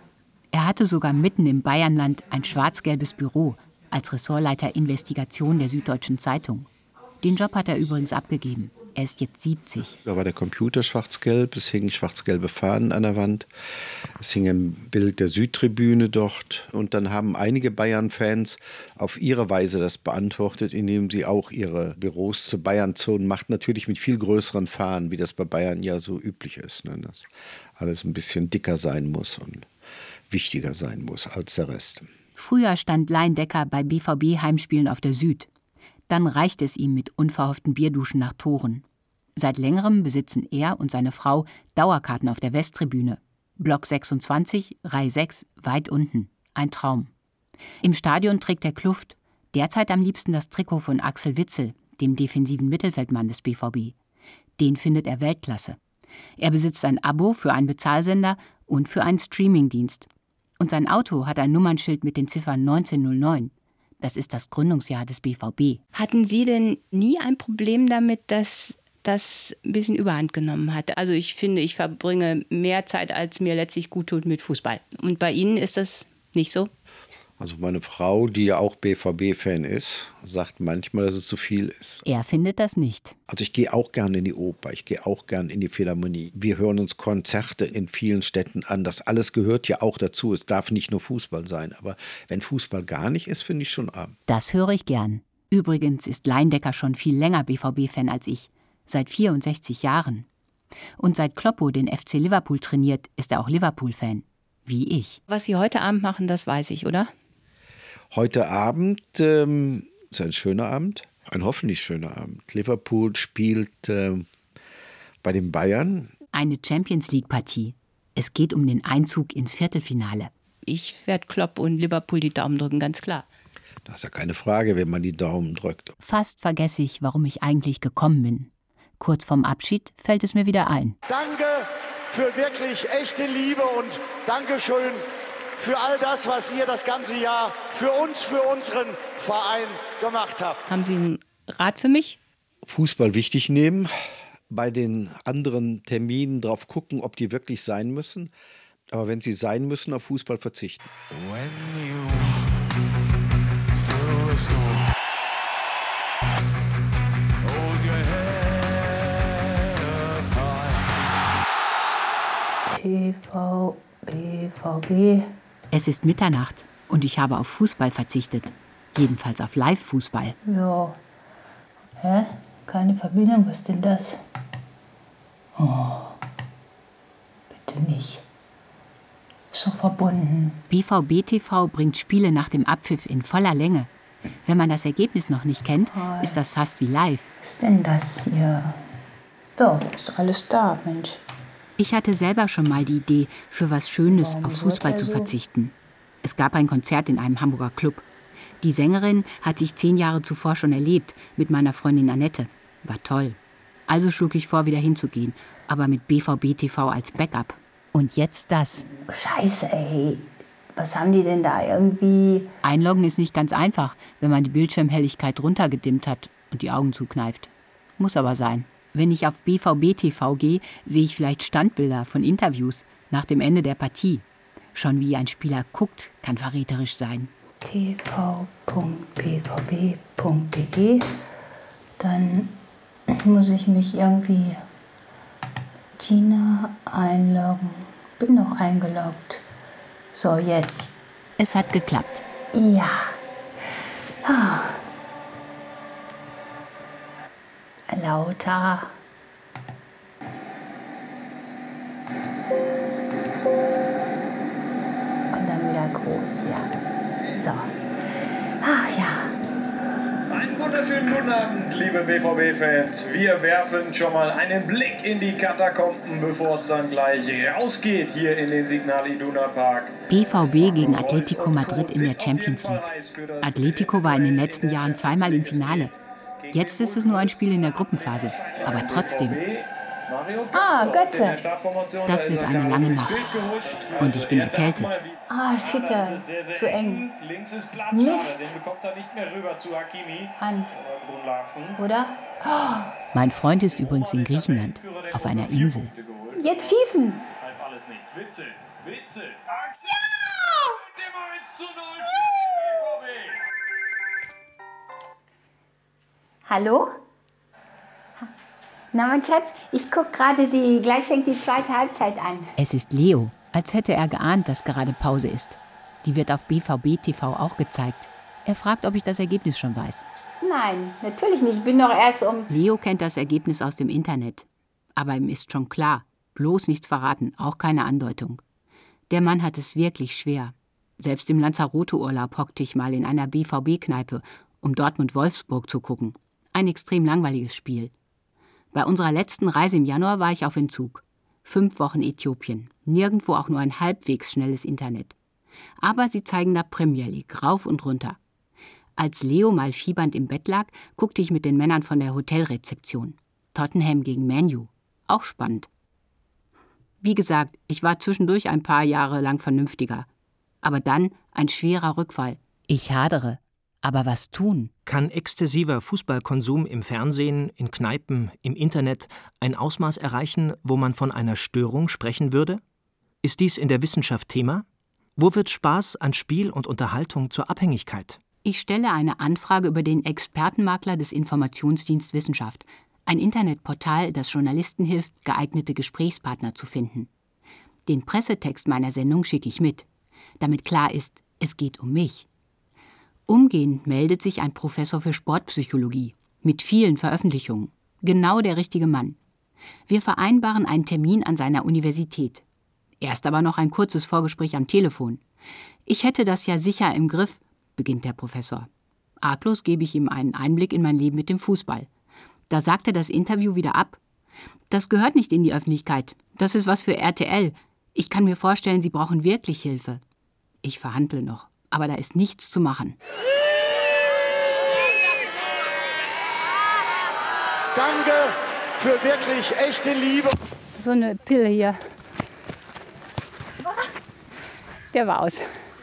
Er hatte sogar mitten im Bayernland ein schwarz-gelbes Büro als Ressortleiter Investigation der Süddeutschen Zeitung. Den Job hat er übrigens abgegeben. Er ist jetzt 70. Da war der Computer schwarz-gelb, es hingen schwarz-gelbe Fahnen an der Wand, es hing ein Bild der Südtribüne dort. Und dann haben einige Bayern-Fans auf ihre Weise das beantwortet, indem sie auch ihre Büros zu Bayern-Zonen machten. Natürlich mit viel größeren Fahnen, wie das bei Bayern ja so üblich ist. Ne? Dass alles ein bisschen dicker sein muss und wichtiger sein muss als der Rest. Früher stand Leindecker bei BVB-Heimspielen auf der Süd. Dann reicht es ihm mit unverhofften Bierduschen nach Toren. Seit längerem besitzen er und seine Frau Dauerkarten auf der Westtribüne. Block 26, Reihe 6, weit unten. Ein Traum. Im Stadion trägt er Kluft, derzeit am liebsten das Trikot von Axel Witzel, dem defensiven Mittelfeldmann des BVB. Den findet er Weltklasse. Er besitzt ein Abo für einen Bezahlsender und für einen Streamingdienst. Und sein Auto hat ein Nummernschild mit den Ziffern 1909. Das ist das Gründungsjahr des BVB. Hatten Sie denn nie ein Problem damit, dass das ein bisschen überhand genommen hat? Also ich finde, ich verbringe mehr Zeit, als mir letztlich gut tut mit Fußball. Und bei Ihnen ist das nicht so? Also meine Frau, die ja auch BVB-Fan ist, sagt manchmal, dass es zu viel ist. Er findet das nicht. Also ich gehe auch gerne in die Oper, ich gehe auch gerne in die Philharmonie. Wir hören uns Konzerte in vielen Städten an. Das alles gehört ja auch dazu. Es darf nicht nur Fußball sein. Aber wenn Fußball gar nicht ist, finde ich schon arm. Das höre ich gern. Übrigens ist Leindecker schon viel länger BVB-Fan als ich. Seit 64 Jahren. Und seit Kloppo den FC Liverpool trainiert, ist er auch Liverpool-Fan. Wie ich. Was Sie heute Abend machen, das weiß ich, oder? Heute Abend ähm, ist ein schöner Abend, ein hoffentlich schöner Abend. Liverpool spielt äh, bei den Bayern. Eine Champions League-Partie. Es geht um den Einzug ins Viertelfinale. Ich werde Klopp und Liverpool die Daumen drücken, ganz klar. Das ist ja keine Frage, wenn man die Daumen drückt. Fast vergesse ich, warum ich eigentlich gekommen bin. Kurz vorm Abschied fällt es mir wieder ein. Danke für wirklich echte Liebe und Dankeschön für all das, was ihr das ganze Jahr für uns, für unseren Verein gemacht habt. Haben Sie einen Rat für mich? Fußball wichtig nehmen, bei den anderen Terminen drauf gucken, ob die wirklich sein müssen. Aber wenn sie sein müssen, auf Fußball verzichten. TV, BVB. Es ist Mitternacht und ich habe auf Fußball verzichtet. Jedenfalls auf Live-Fußball. So. Hä? Keine Verbindung, was ist denn das? Oh. Bitte nicht. Ist doch verbunden. BVB TV bringt Spiele nach dem Abpfiff in voller Länge. Wenn man das Ergebnis noch nicht kennt, ist das fast wie live. Was ist denn das hier? So, ist doch alles da, Mensch. Ich hatte selber schon mal die Idee, für was Schönes auf Fußball zu verzichten. Es gab ein Konzert in einem Hamburger Club. Die Sängerin hatte ich zehn Jahre zuvor schon erlebt, mit meiner Freundin Annette. War toll. Also schlug ich vor, wieder hinzugehen, aber mit BVB TV als Backup. Und jetzt das. Scheiße, ey. Was haben die denn da irgendwie? Einloggen ist nicht ganz einfach, wenn man die Bildschirmhelligkeit runtergedimmt hat und die Augen zukneift. Muss aber sein. Wenn ich auf BVB TV gehe, sehe ich vielleicht Standbilder von Interviews nach dem Ende der Partie. Schon wie ein Spieler guckt, kann verräterisch sein. tv.bvb.de. Dann muss ich mich irgendwie Tina einloggen. Bin noch eingeloggt. So, jetzt. Es hat geklappt. Ja. Ah. Lauter. Und dann wieder groß, ja. So. Ach ja. Einen wunderschönen guten Abend, liebe BVB-Fans. Wir werfen schon mal einen Blick in die Katakomben, bevor es dann gleich rausgeht hier in den Signal Iduna Park. BVB gegen Atletico Madrid in der Champions League. Atletico war in den letzten Jahren zweimal im Finale. Jetzt ist es nur ein Spiel in der Gruppenphase. Aber trotzdem, Ah, Götze. das wird eine lange Nacht. Und ich bin erkältet. Ah, Schitter. Zu eng. Links ist Platz, Mist. schade, den bekommt er nicht mehr rüber zu Hakimi. Hand. Oder? Mein Freund ist übrigens in Griechenland, auf einer Insel. Jetzt schießen. Half alles nichts. Witze, Witze. Hallo? Na, mein Schatz, ich guck gerade die, gleich fängt die zweite Halbzeit an. Es ist Leo, als hätte er geahnt, dass gerade Pause ist. Die wird auf BVB TV auch gezeigt. Er fragt, ob ich das Ergebnis schon weiß. Nein, natürlich nicht. Ich bin doch erst um. Leo kennt das Ergebnis aus dem Internet. Aber ihm ist schon klar, bloß nichts verraten, auch keine Andeutung. Der Mann hat es wirklich schwer. Selbst im Lanzarote-Urlaub hockte ich mal in einer BVB-Kneipe, um Dortmund-Wolfsburg zu gucken. Ein extrem langweiliges Spiel. Bei unserer letzten Reise im Januar war ich auf Entzug. Fünf Wochen Äthiopien. Nirgendwo auch nur ein halbwegs schnelles Internet. Aber sie zeigen da Premier League, rauf und runter. Als Leo mal fiebernd im Bett lag, guckte ich mit den Männern von der Hotelrezeption. Tottenham gegen Manu. Auch spannend. Wie gesagt, ich war zwischendurch ein paar Jahre lang vernünftiger. Aber dann ein schwerer Rückfall. Ich hadere. Aber was tun? Kann exzessiver Fußballkonsum im Fernsehen, in Kneipen, im Internet ein Ausmaß erreichen, wo man von einer Störung sprechen würde? Ist dies in der Wissenschaft Thema? Wo wird Spaß an Spiel und Unterhaltung zur Abhängigkeit? Ich stelle eine Anfrage über den Expertenmakler des Informationsdienst Wissenschaft, ein Internetportal, das Journalisten hilft, geeignete Gesprächspartner zu finden. Den Pressetext meiner Sendung schicke ich mit, damit klar ist, es geht um mich. Umgehend meldet sich ein Professor für Sportpsychologie mit vielen Veröffentlichungen. Genau der richtige Mann. Wir vereinbaren einen Termin an seiner Universität. Erst aber noch ein kurzes Vorgespräch am Telefon. Ich hätte das ja sicher im Griff, beginnt der Professor. Arglos gebe ich ihm einen Einblick in mein Leben mit dem Fußball. Da sagt er das Interview wieder ab. Das gehört nicht in die Öffentlichkeit. Das ist was für RTL. Ich kann mir vorstellen, Sie brauchen wirklich Hilfe. Ich verhandle noch, aber da ist nichts zu machen. Danke für wirklich echte Liebe. So eine Pille hier. Der war aus.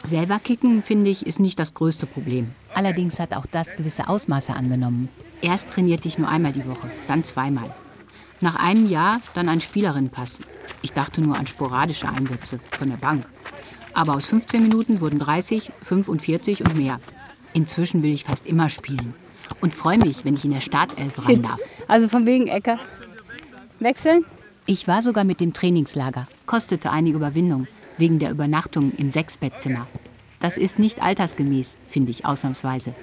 Selber kicken, finde ich, ist nicht das größte Problem. Allerdings hat auch das gewisse Ausmaße angenommen. Erst trainierte ich nur einmal die Woche, dann zweimal. Nach einem Jahr dann ein Spielerinnenpass. Ich dachte nur an sporadische Einsätze von der Bank. Aber aus 15 Minuten wurden 30, 45 und mehr. Inzwischen will ich fast immer spielen und freue mich, wenn ich in der Startelf ran darf. Also von wegen Ecke. Wechseln? Ich war sogar mit dem Trainingslager, kostete einige Überwindung, wegen der Übernachtung im Sechsbettzimmer. Das ist nicht altersgemäß, finde ich ausnahmsweise.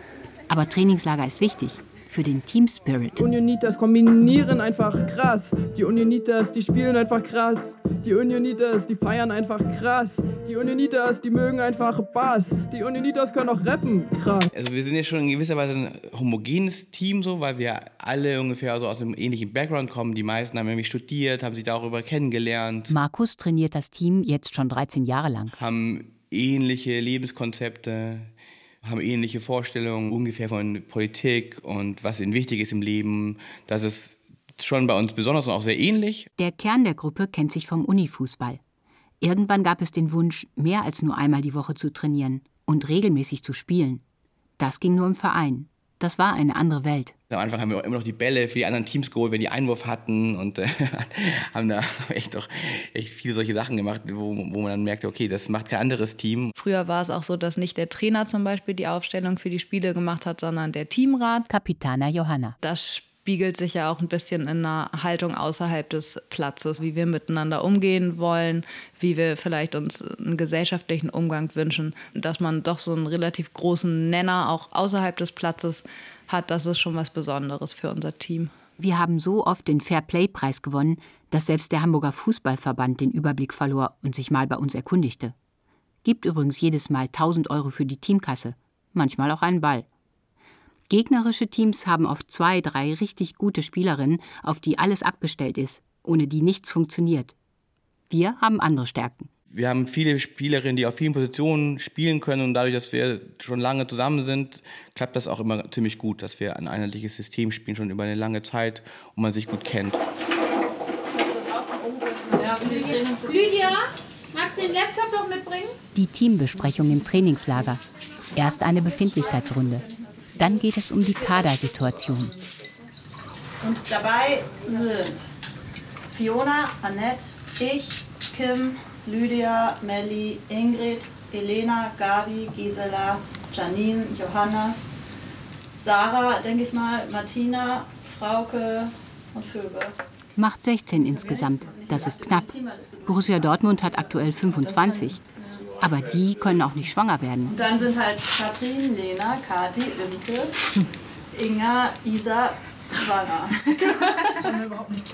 Aber Trainingslager ist wichtig für den Team Spirit. Unionitas kombinieren einfach krass. Die Unionitas, die spielen einfach krass. Die Unionitas, die feiern einfach krass. Die Unionitas, die mögen einfach Bass. Die Unionitas können auch rappen, krass. Also wir sind ja schon in gewisser Weise ein homogenes Team, so, weil wir alle ungefähr so aus einem ähnlichen Background kommen. Die meisten haben nämlich studiert, haben sich darüber kennengelernt. Markus trainiert das Team jetzt schon 13 Jahre lang. Haben ähnliche Lebenskonzepte, haben ähnliche Vorstellungen ungefähr von Politik und was ihnen wichtig ist im Leben. Das ist schon bei uns besonders und auch sehr ähnlich. Der Kern der Gruppe kennt sich vom Unifußball. Irgendwann gab es den Wunsch, mehr als nur einmal die Woche zu trainieren und regelmäßig zu spielen. Das ging nur im Verein. Das war eine andere Welt. Am Anfang haben wir auch immer noch die Bälle für die anderen Teams geholt, wenn die Einwurf hatten und äh, [LAUGHS] haben da [LAUGHS] echt doch echt viele solche Sachen gemacht, wo, wo man dann merkte, okay, das macht kein anderes Team. Früher war es auch so, dass nicht der Trainer zum Beispiel die Aufstellung für die Spiele gemacht hat, sondern der Teamrat. Kapitana Johanna. Das spiegelt sich ja auch ein bisschen in einer Haltung außerhalb des Platzes, wie wir miteinander umgehen wollen, wie wir vielleicht uns einen gesellschaftlichen Umgang wünschen, dass man doch so einen relativ großen Nenner auch außerhalb des Platzes hat, das ist schon was Besonderes für unser Team. Wir haben so oft den Fair-Play-Preis gewonnen, dass selbst der Hamburger Fußballverband den Überblick verlor und sich mal bei uns erkundigte. Gibt übrigens jedes Mal 1000 Euro für die Teamkasse, manchmal auch einen Ball. Gegnerische Teams haben oft zwei, drei richtig gute Spielerinnen, auf die alles abgestellt ist, ohne die nichts funktioniert. Wir haben andere Stärken. Wir haben viele Spielerinnen, die auf vielen Positionen spielen können und dadurch, dass wir schon lange zusammen sind, klappt das auch immer ziemlich gut, dass wir ein einheitliches System spielen, schon über eine lange Zeit und man sich gut kennt. Lydia, magst du den Laptop noch mitbringen? Die Teambesprechung im Trainingslager. Erst eine Befindlichkeitsrunde. Dann geht es um die Kadersituation. Und dabei sind Fiona, Annette, ich, Kim, Lydia, Melli, Ingrid, Elena, Gabi, Gisela, Janine, Johanna, Sarah, denke ich mal, Martina, Frauke und Vögel. Macht 16 insgesamt. Das ist knapp. Borussia Dortmund hat aktuell 25. Aber die können auch nicht schwanger werden. Und dann sind halt Katrin, Lena, Kati, Imke, Inga, Isa, schwanger.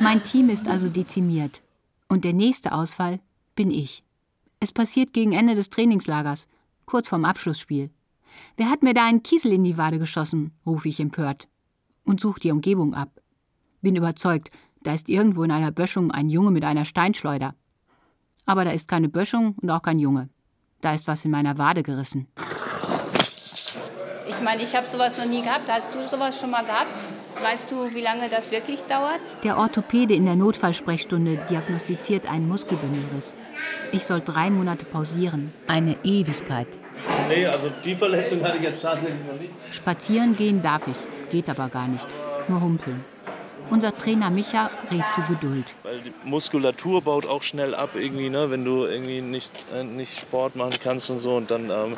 Mein Team ist also dezimiert. Und der nächste Ausfall bin ich. Es passiert gegen Ende des Trainingslagers, kurz vorm Abschlussspiel. Wer hat mir da einen Kiesel in die Wade geschossen? rufe ich empört und suche die Umgebung ab. Bin überzeugt, da ist irgendwo in einer Böschung ein Junge mit einer Steinschleuder. Aber da ist keine Böschung und auch kein Junge. Da ist was in meiner Wade gerissen. Ich meine, ich habe sowas noch nie gehabt. Hast du sowas schon mal gehabt? Weißt du, wie lange das wirklich dauert? Der Orthopäde in der Notfallsprechstunde diagnostiziert einen Muskelbündelriss. Ich soll drei Monate pausieren. Eine Ewigkeit. Nee, also die Verletzung hatte ich jetzt tatsächlich noch nicht. Spazieren gehen darf ich, geht aber gar nicht. Nur humpeln. Unser Trainer Micha rät zu Geduld. Weil die Muskulatur baut auch schnell ab, irgendwie, ne? wenn du irgendwie nicht, äh, nicht Sport machen kannst und so. Und dann ähm,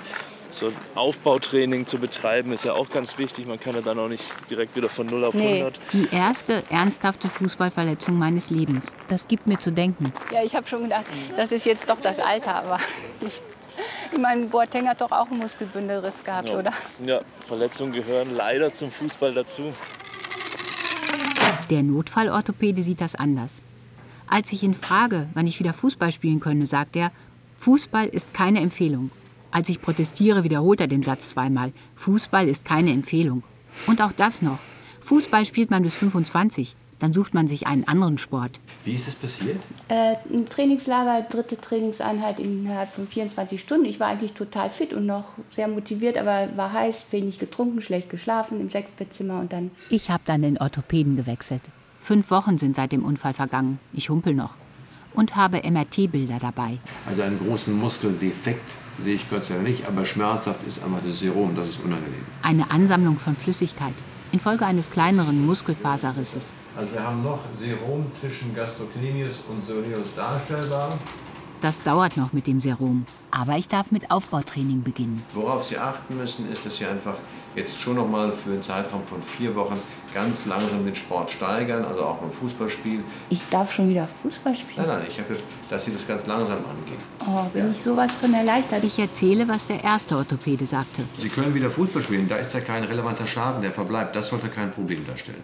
so Aufbautraining zu betreiben, ist ja auch ganz wichtig. Man kann ja dann auch nicht direkt wieder von 0 auf 100. Die erste ernsthafte Fußballverletzung meines Lebens. Das gibt mir zu denken. Ja, ich habe schon gedacht, das ist jetzt doch das Alter. Aber ich, ich meine, Boateng hat doch auch einen Muskelbündelriss gehabt, Ja. oder? Ja, Verletzungen gehören leider zum Fußball dazu. Der Notfallorthopäde sieht das anders. Als ich ihn frage, wann ich wieder Fußball spielen könne, sagt er, Fußball ist keine Empfehlung. Als ich protestiere, wiederholt er den Satz zweimal. Fußball ist keine Empfehlung. Und auch das noch. Fußball spielt man bis 25. Dann sucht man sich einen anderen Sport. Wie ist das passiert? Äh, ein Trainingslager, dritte Trainingseinheit innerhalb von 24 Stunden. Ich war eigentlich total fit und noch sehr motiviert, aber war heiß, wenig getrunken, schlecht geschlafen im Sechsbettzimmer und dann Ich habe dann den Orthopäden gewechselt. Fünf Wochen sind seit dem Unfall vergangen. Ich humpel noch. Und habe MRT-Bilder dabei. Also einen großen Muskeldefekt sehe ich Gott sei Dank nicht, aber schmerzhaft ist einfach das Serum, das ist unangenehm. Eine Ansammlung von Flüssigkeit. Infolge eines kleineren Muskelfaserrisses. Also wir haben noch Serum zwischen Gastrocnemius und Soleus darstellbar. Das dauert noch mit dem Serum. Aber ich darf mit Aufbautraining beginnen. Worauf Sie achten müssen, ist, dass Sie einfach jetzt schon noch mal für einen Zeitraum von vier Wochen ganz langsam den Sport steigern, also auch beim Fußballspiel. Ich darf schon wieder Fußball spielen. Nein, nein, ich habe, dass Sie das ganz langsam angehen. Oh, bin ich sowas von erleichtert. Ich erzähle, was der erste Orthopäde sagte. Sie können wieder Fußball spielen, da ist ja kein relevanter Schaden, der verbleibt. Das sollte kein Problem darstellen.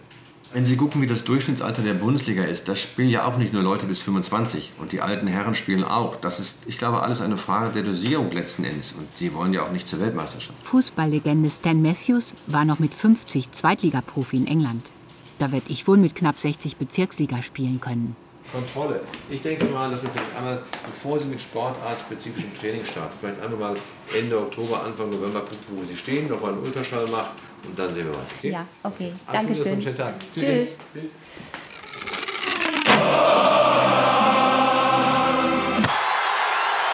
Wenn Sie gucken, wie das Durchschnittsalter der Bundesliga ist, da spielen ja auch nicht nur Leute bis 25 und die alten Herren spielen auch. Das ist, ich glaube, alles eine Frage der Dosierung letzten Endes und Sie wollen ja auch nicht zur Weltmeisterschaft. Fußballlegende Stan Matthews war noch mit 50 Zweitligaprofi in England. Da werde ich wohl mit knapp 60 Bezirksliga spielen können. Kontrolle. Ich denke mal, dass wir vielleicht einmal, bevor Sie mit sportartspezifischem Training starten, vielleicht einmal mal Ende Oktober, Anfang November gucken, wo Sie stehen, nochmal einen Ultraschall machen und dann sehen wir weiter. Okay? Ja, okay. Alles Gute, Dankeschön. einen schönen Tag. Tschüss. Tschüss.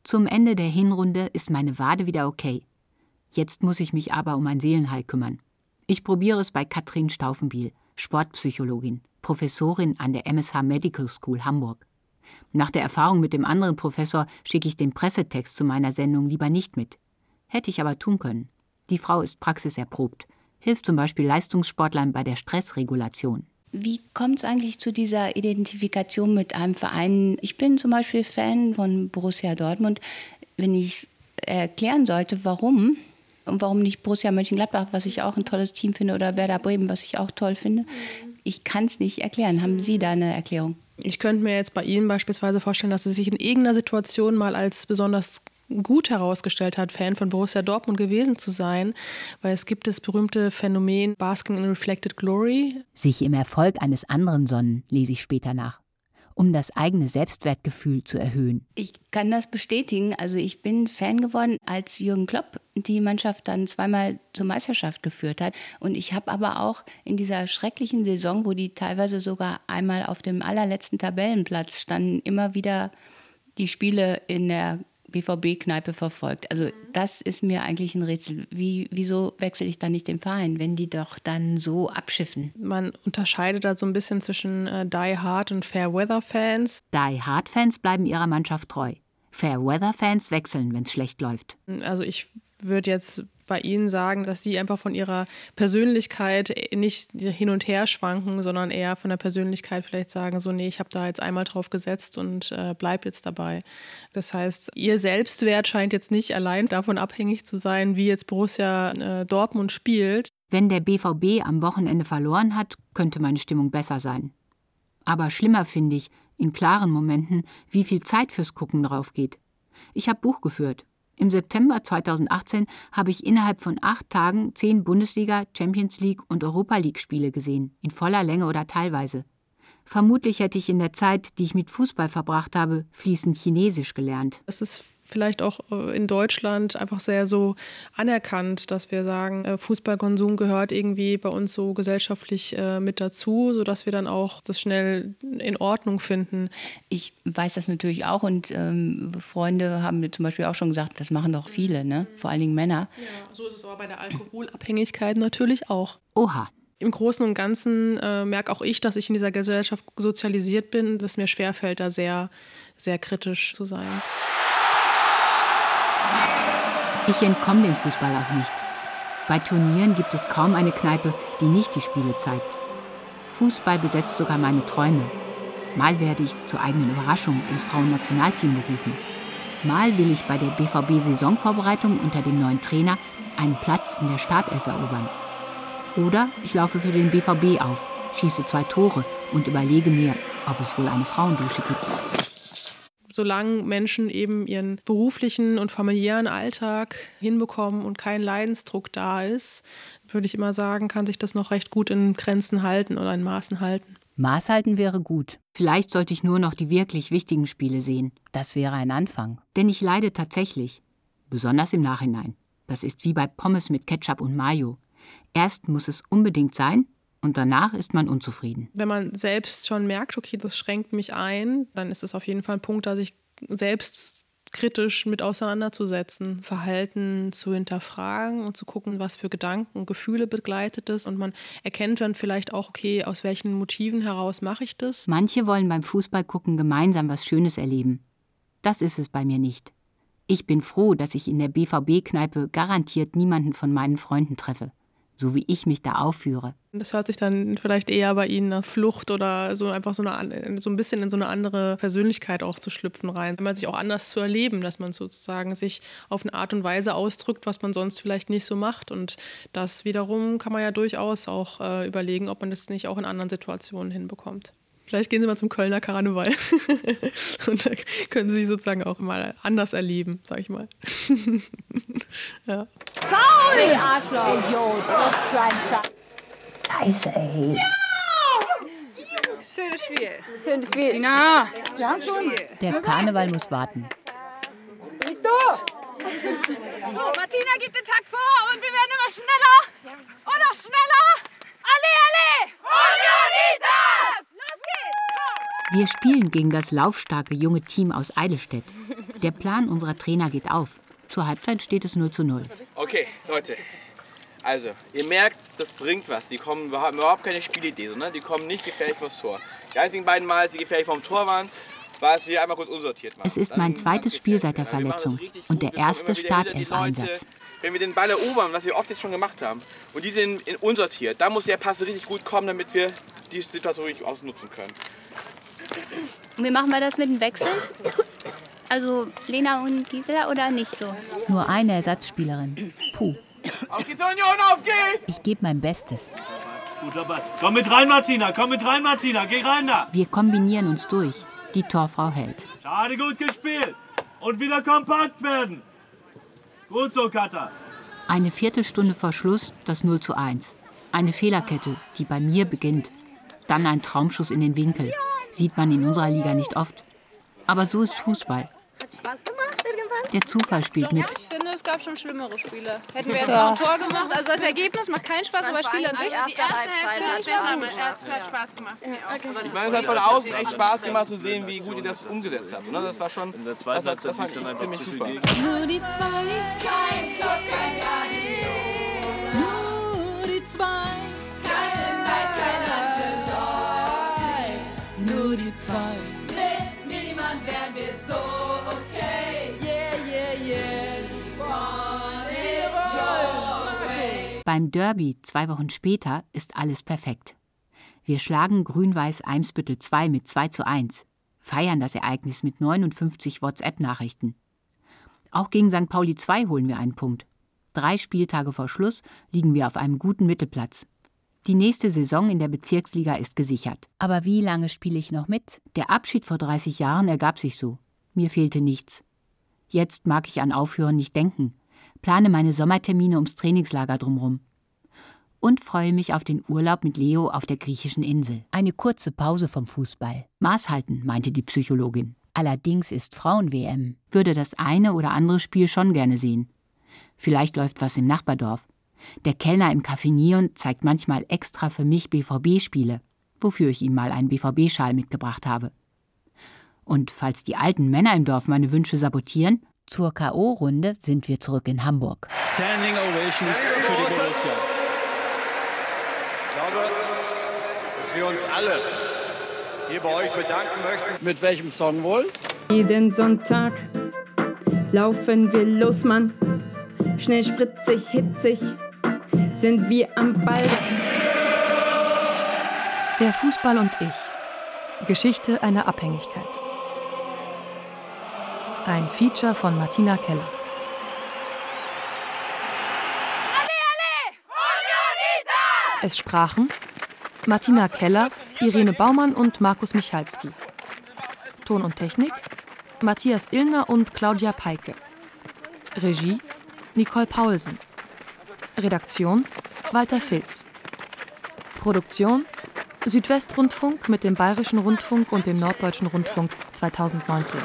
Zum Ende der Hinrunde ist meine Wade wieder okay. Jetzt muss ich mich aber um ein Seelenheil kümmern. Ich probiere es bei Katrin Staufenbiel, Sportpsychologin, Professorin an der MSH Medical School Hamburg. Nach der Erfahrung mit dem anderen Professor schicke ich den Pressetext zu meiner Sendung lieber nicht mit. Hätte ich aber tun können. Die Frau ist praxiserprobt, hilft zum Beispiel Leistungssportlern bei der Stressregulation. Wie kommt es eigentlich zu dieser Identifikation mit einem Verein? Ich bin zum Beispiel Fan von Borussia Dortmund. Wenn ich erklären sollte, warum und warum nicht Borussia Mönchengladbach, was ich auch ein tolles Team finde, oder Werder Bremen, was ich auch toll finde, ich kann es nicht erklären. Haben Sie da eine Erklärung? Ich könnte mir jetzt bei Ihnen beispielsweise vorstellen, dass Sie sich in irgendeiner Situation mal als besonders gut herausgestellt hat, Fan von Borussia Dortmund gewesen zu sein, weil es gibt das berühmte Phänomen Basking in Reflected Glory. Sich im Erfolg eines anderen sonnen, lese ich später nach, um das eigene Selbstwertgefühl zu erhöhen. Ich kann das bestätigen. Also ich bin Fan geworden, als Jürgen Klopp die Mannschaft dann zweimal zur Meisterschaft geführt hat. Und ich habe aber auch in dieser schrecklichen Saison, wo die teilweise sogar einmal auf dem allerletzten Tabellenplatz standen, immer wieder die Spiele in der BVB-Kneipe verfolgt. Also das ist mir eigentlich ein Rätsel. Wie, wieso wechsle ich dann nicht den Verein, wenn die doch dann so abschiffen? Man unterscheidet da so ein bisschen zwischen äh, Die Hard und Fair Weather Fans. Die Hard Fans bleiben ihrer Mannschaft treu. Fair Weather Fans wechseln, wenn es schlecht läuft. Also ich würde jetzt bei Ihnen sagen, dass Sie einfach von Ihrer Persönlichkeit nicht hin und her schwanken, sondern eher von der Persönlichkeit vielleicht sagen, so, nee, ich habe da jetzt einmal drauf gesetzt und äh, bleib jetzt dabei. Das heißt, Ihr Selbstwert scheint jetzt nicht allein davon abhängig zu sein, wie jetzt Borussia äh, Dortmund spielt. Wenn der BVB am Wochenende verloren hat, könnte meine Stimmung besser sein. Aber schlimmer finde ich, in klaren Momenten, wie viel Zeit fürs Gucken drauf geht. Ich habe Buch geführt. Im September 2018 habe ich innerhalb von acht Tagen zehn Bundesliga, Champions League und Europa League Spiele gesehen, in voller Länge oder teilweise. Vermutlich hätte ich in der Zeit, die ich mit Fußball verbracht habe, fließend Chinesisch gelernt. Es ist vielleicht auch äh, in Deutschland einfach sehr so anerkannt, dass wir sagen, äh, Fußballkonsum gehört irgendwie bei uns so gesellschaftlich äh, mit dazu, sodass wir dann auch das schnell in Ordnung finden. Ich weiß das natürlich auch und ähm, Freunde haben mir zum Beispiel auch schon gesagt, das machen doch viele, ne? vor allen Dingen Männer. Ja, so ist es aber bei der Alkoholabhängigkeit natürlich auch. Oha. Im Großen und Ganzen äh, merke auch ich, dass ich in dieser Gesellschaft sozialisiert bin, dass mir schwerfällt, da sehr, sehr kritisch zu sein. Ich entkomme dem Fußball auch nicht. Bei Turnieren gibt es kaum eine Kneipe, die nicht die Spiele zeigt. Fußball besetzt sogar meine Träume. Mal werde ich zur eigenen Überraschung ins Frauennationalteam berufen. Mal will ich bei der BVB-Saisonvorbereitung unter dem neuen Trainer einen Platz in der Startelf erobern. Oder ich laufe für den BVB auf, schieße zwei Tore und überlege mir, ob es wohl eine Frauendusche gibt solange Menschen eben ihren beruflichen und familiären Alltag hinbekommen und kein Leidensdruck da ist, würde ich immer sagen, kann sich das noch recht gut in Grenzen halten oder in Maßen halten. Maß halten wäre gut. Vielleicht sollte ich nur noch die wirklich wichtigen Spiele sehen. Das wäre ein Anfang. Denn ich leide tatsächlich. Besonders im Nachhinein. Das ist wie bei Pommes mit Ketchup und Mayo. Erst muss es unbedingt sein und danach ist man unzufrieden. Wenn man selbst schon merkt, okay, das schränkt mich ein, dann ist es auf jeden Fall ein Punkt, da sich selbst kritisch mit auseinanderzusetzen, Verhalten zu hinterfragen und zu gucken, was für Gedanken und Gefühle begleitet es. Und man erkennt dann vielleicht auch, okay, aus welchen Motiven heraus mache ich das. Manche wollen beim Fußballgucken gemeinsam was Schönes erleben. Das ist es bei mir nicht. Ich bin froh, dass ich in der BVB-Kneipe garantiert niemanden von meinen Freunden treffe so wie ich mich da aufführe. Das hört sich dann vielleicht eher bei Ihnen nach Flucht oder so einfach so, eine, so ein bisschen in so eine andere Persönlichkeit auch zu schlüpfen rein. Mal sich auch anders zu erleben, dass man sozusagen sich auf eine Art und Weise ausdrückt, was man sonst vielleicht nicht so macht. Und das wiederum kann man ja durchaus auch äh, überlegen, ob man das nicht auch in anderen Situationen hinbekommt. Vielleicht gehen Sie mal zum Kölner Karneval. [LAUGHS] und da können Sie sich sozusagen auch mal anders erleben, sag ich mal. [LAUGHS] ja. Faul! Arschloch! Idiot! Das ist für ein Scheiß. Scheiße, ey. Schönes Spiel. Schönes Spiel. Tina. Ja, schon. Der Karneval muss warten. Rito! So, Martina gibt den Takt vor und wir werden immer schneller und noch schneller. Alle, alle! Unionitas! Los geht's! Wir spielen gegen das laufstarke junge Team aus Eidelstedt. Der Plan unserer Trainer geht auf. Zur Halbzeit steht es 0 zu 0. Okay, Leute. Also, ihr merkt, das bringt was. Die kommen haben überhaupt keine Spielidee, sondern die kommen nicht gefährlich vors Tor. Die einzigen beiden Mal, als sie gefährlich vom Tor waren, war es wir einmal kurz unsortiert machen. Es ist mein zweites Spiel seit der Verletzung und der erste Startelf-Einsatz. Wenn wir den Ball erobern, was wir oft jetzt schon gemacht haben, und die sind in unsortiert, da muss der Pass richtig gut kommen, damit wir die Situation richtig ausnutzen können. Und wie machen wir das mit dem Wechsel? Also Lena und Gisela oder nicht so? Nur eine Ersatzspielerin. Puh. Auf geht's, Union, auf geht's! Ich gebe mein Bestes. Guter Ball. Komm mit rein, Martina. Komm mit rein, Martina. Geh rein da. Wir kombinieren uns durch. Die Torfrau hält. Schade, gut gespielt. Und wieder kompakt werden. Gut so, Katha. Eine Viertelstunde vor Schluss das 0 zu 1. Eine Fehlerkette, die bei mir beginnt. Dann ein Traumschuss in den Winkel. Sieht man in unserer Liga nicht oft. Aber so ist Fußball. Hat Spaß gemacht? Der Zufall spielt mit. Ich finde, es gab schon schlimmere Spiele. Hätten wir jetzt Ja. noch ein Tor gemacht. Also das Ergebnis macht keinen Spaß, aber Spiel an sich. Die erste Halbzeit hat Spaß gemacht. hat Spaß gemacht. Ich meine, es hat von außen echt Spaß gemacht zu sehen, wie gut ihr das umgesetzt habt. Ne? Das war schon. In der zweiten das, Halbzeit lief dann einfach ziemlich zu viel gegen. Nur die zwei, Kein Club, kein Radio. nur die zwei, Kein Leid, kein nur die zwei. Beim Derby zwei Wochen später ist alles perfekt. Wir schlagen Grün-Weiß Eimsbüttel 2 mit 2 zu 1, feiern das Ereignis mit 59 WhatsApp-Nachrichten. Auch gegen St. Pauli 2 holen wir einen Punkt. Drei Spieltage vor Schluss liegen wir auf einem guten Mittelplatz. Die nächste Saison in der Bezirksliga ist gesichert. Aber wie lange spiele ich noch mit? Der Abschied vor 30 Jahren ergab sich so. Mir fehlte nichts. Jetzt mag ich an Aufhören nicht denken. Plane meine Sommertermine ums Trainingslager drumrum. Und freue mich auf den Urlaub mit Leo auf der griechischen Insel. Eine kurze Pause vom Fußball. Maß halten, meinte die Psychologin. Allerdings ist Frauen-WM. Würde das eine oder andere Spiel schon gerne sehen. Vielleicht läuft was im Nachbardorf. Der Kellner im Café Nion zeigt manchmal extra für mich BVB-Spiele, wofür ich ihm mal einen BVB-Schal mitgebracht habe. Und falls die alten Männer im Dorf meine Wünsche sabotieren, zur K.O.-Runde sind wir zurück in Hamburg. Standing Ovations für die Borussia. Ich glaube, dass wir uns alle hier bei euch bedanken möchten. Mit welchem Song wohl? Jeden Sonntag laufen wir los, Mann. Schnell, spritzig, hitzig sind wir am Ball. Der Fußball und ich. Geschichte einer Abhängigkeit. Ein Feature von Martina Keller. Es sprachen Martina Keller, Irene Baumann und Markus Michalski. Ton und Technik Matthias Illner und Claudia Peike. Regie Nicole Paulsen. Redaktion Walter Filz. Produktion Südwestrundfunk mit dem Bayerischen Rundfunk und dem Norddeutschen Rundfunk 2019.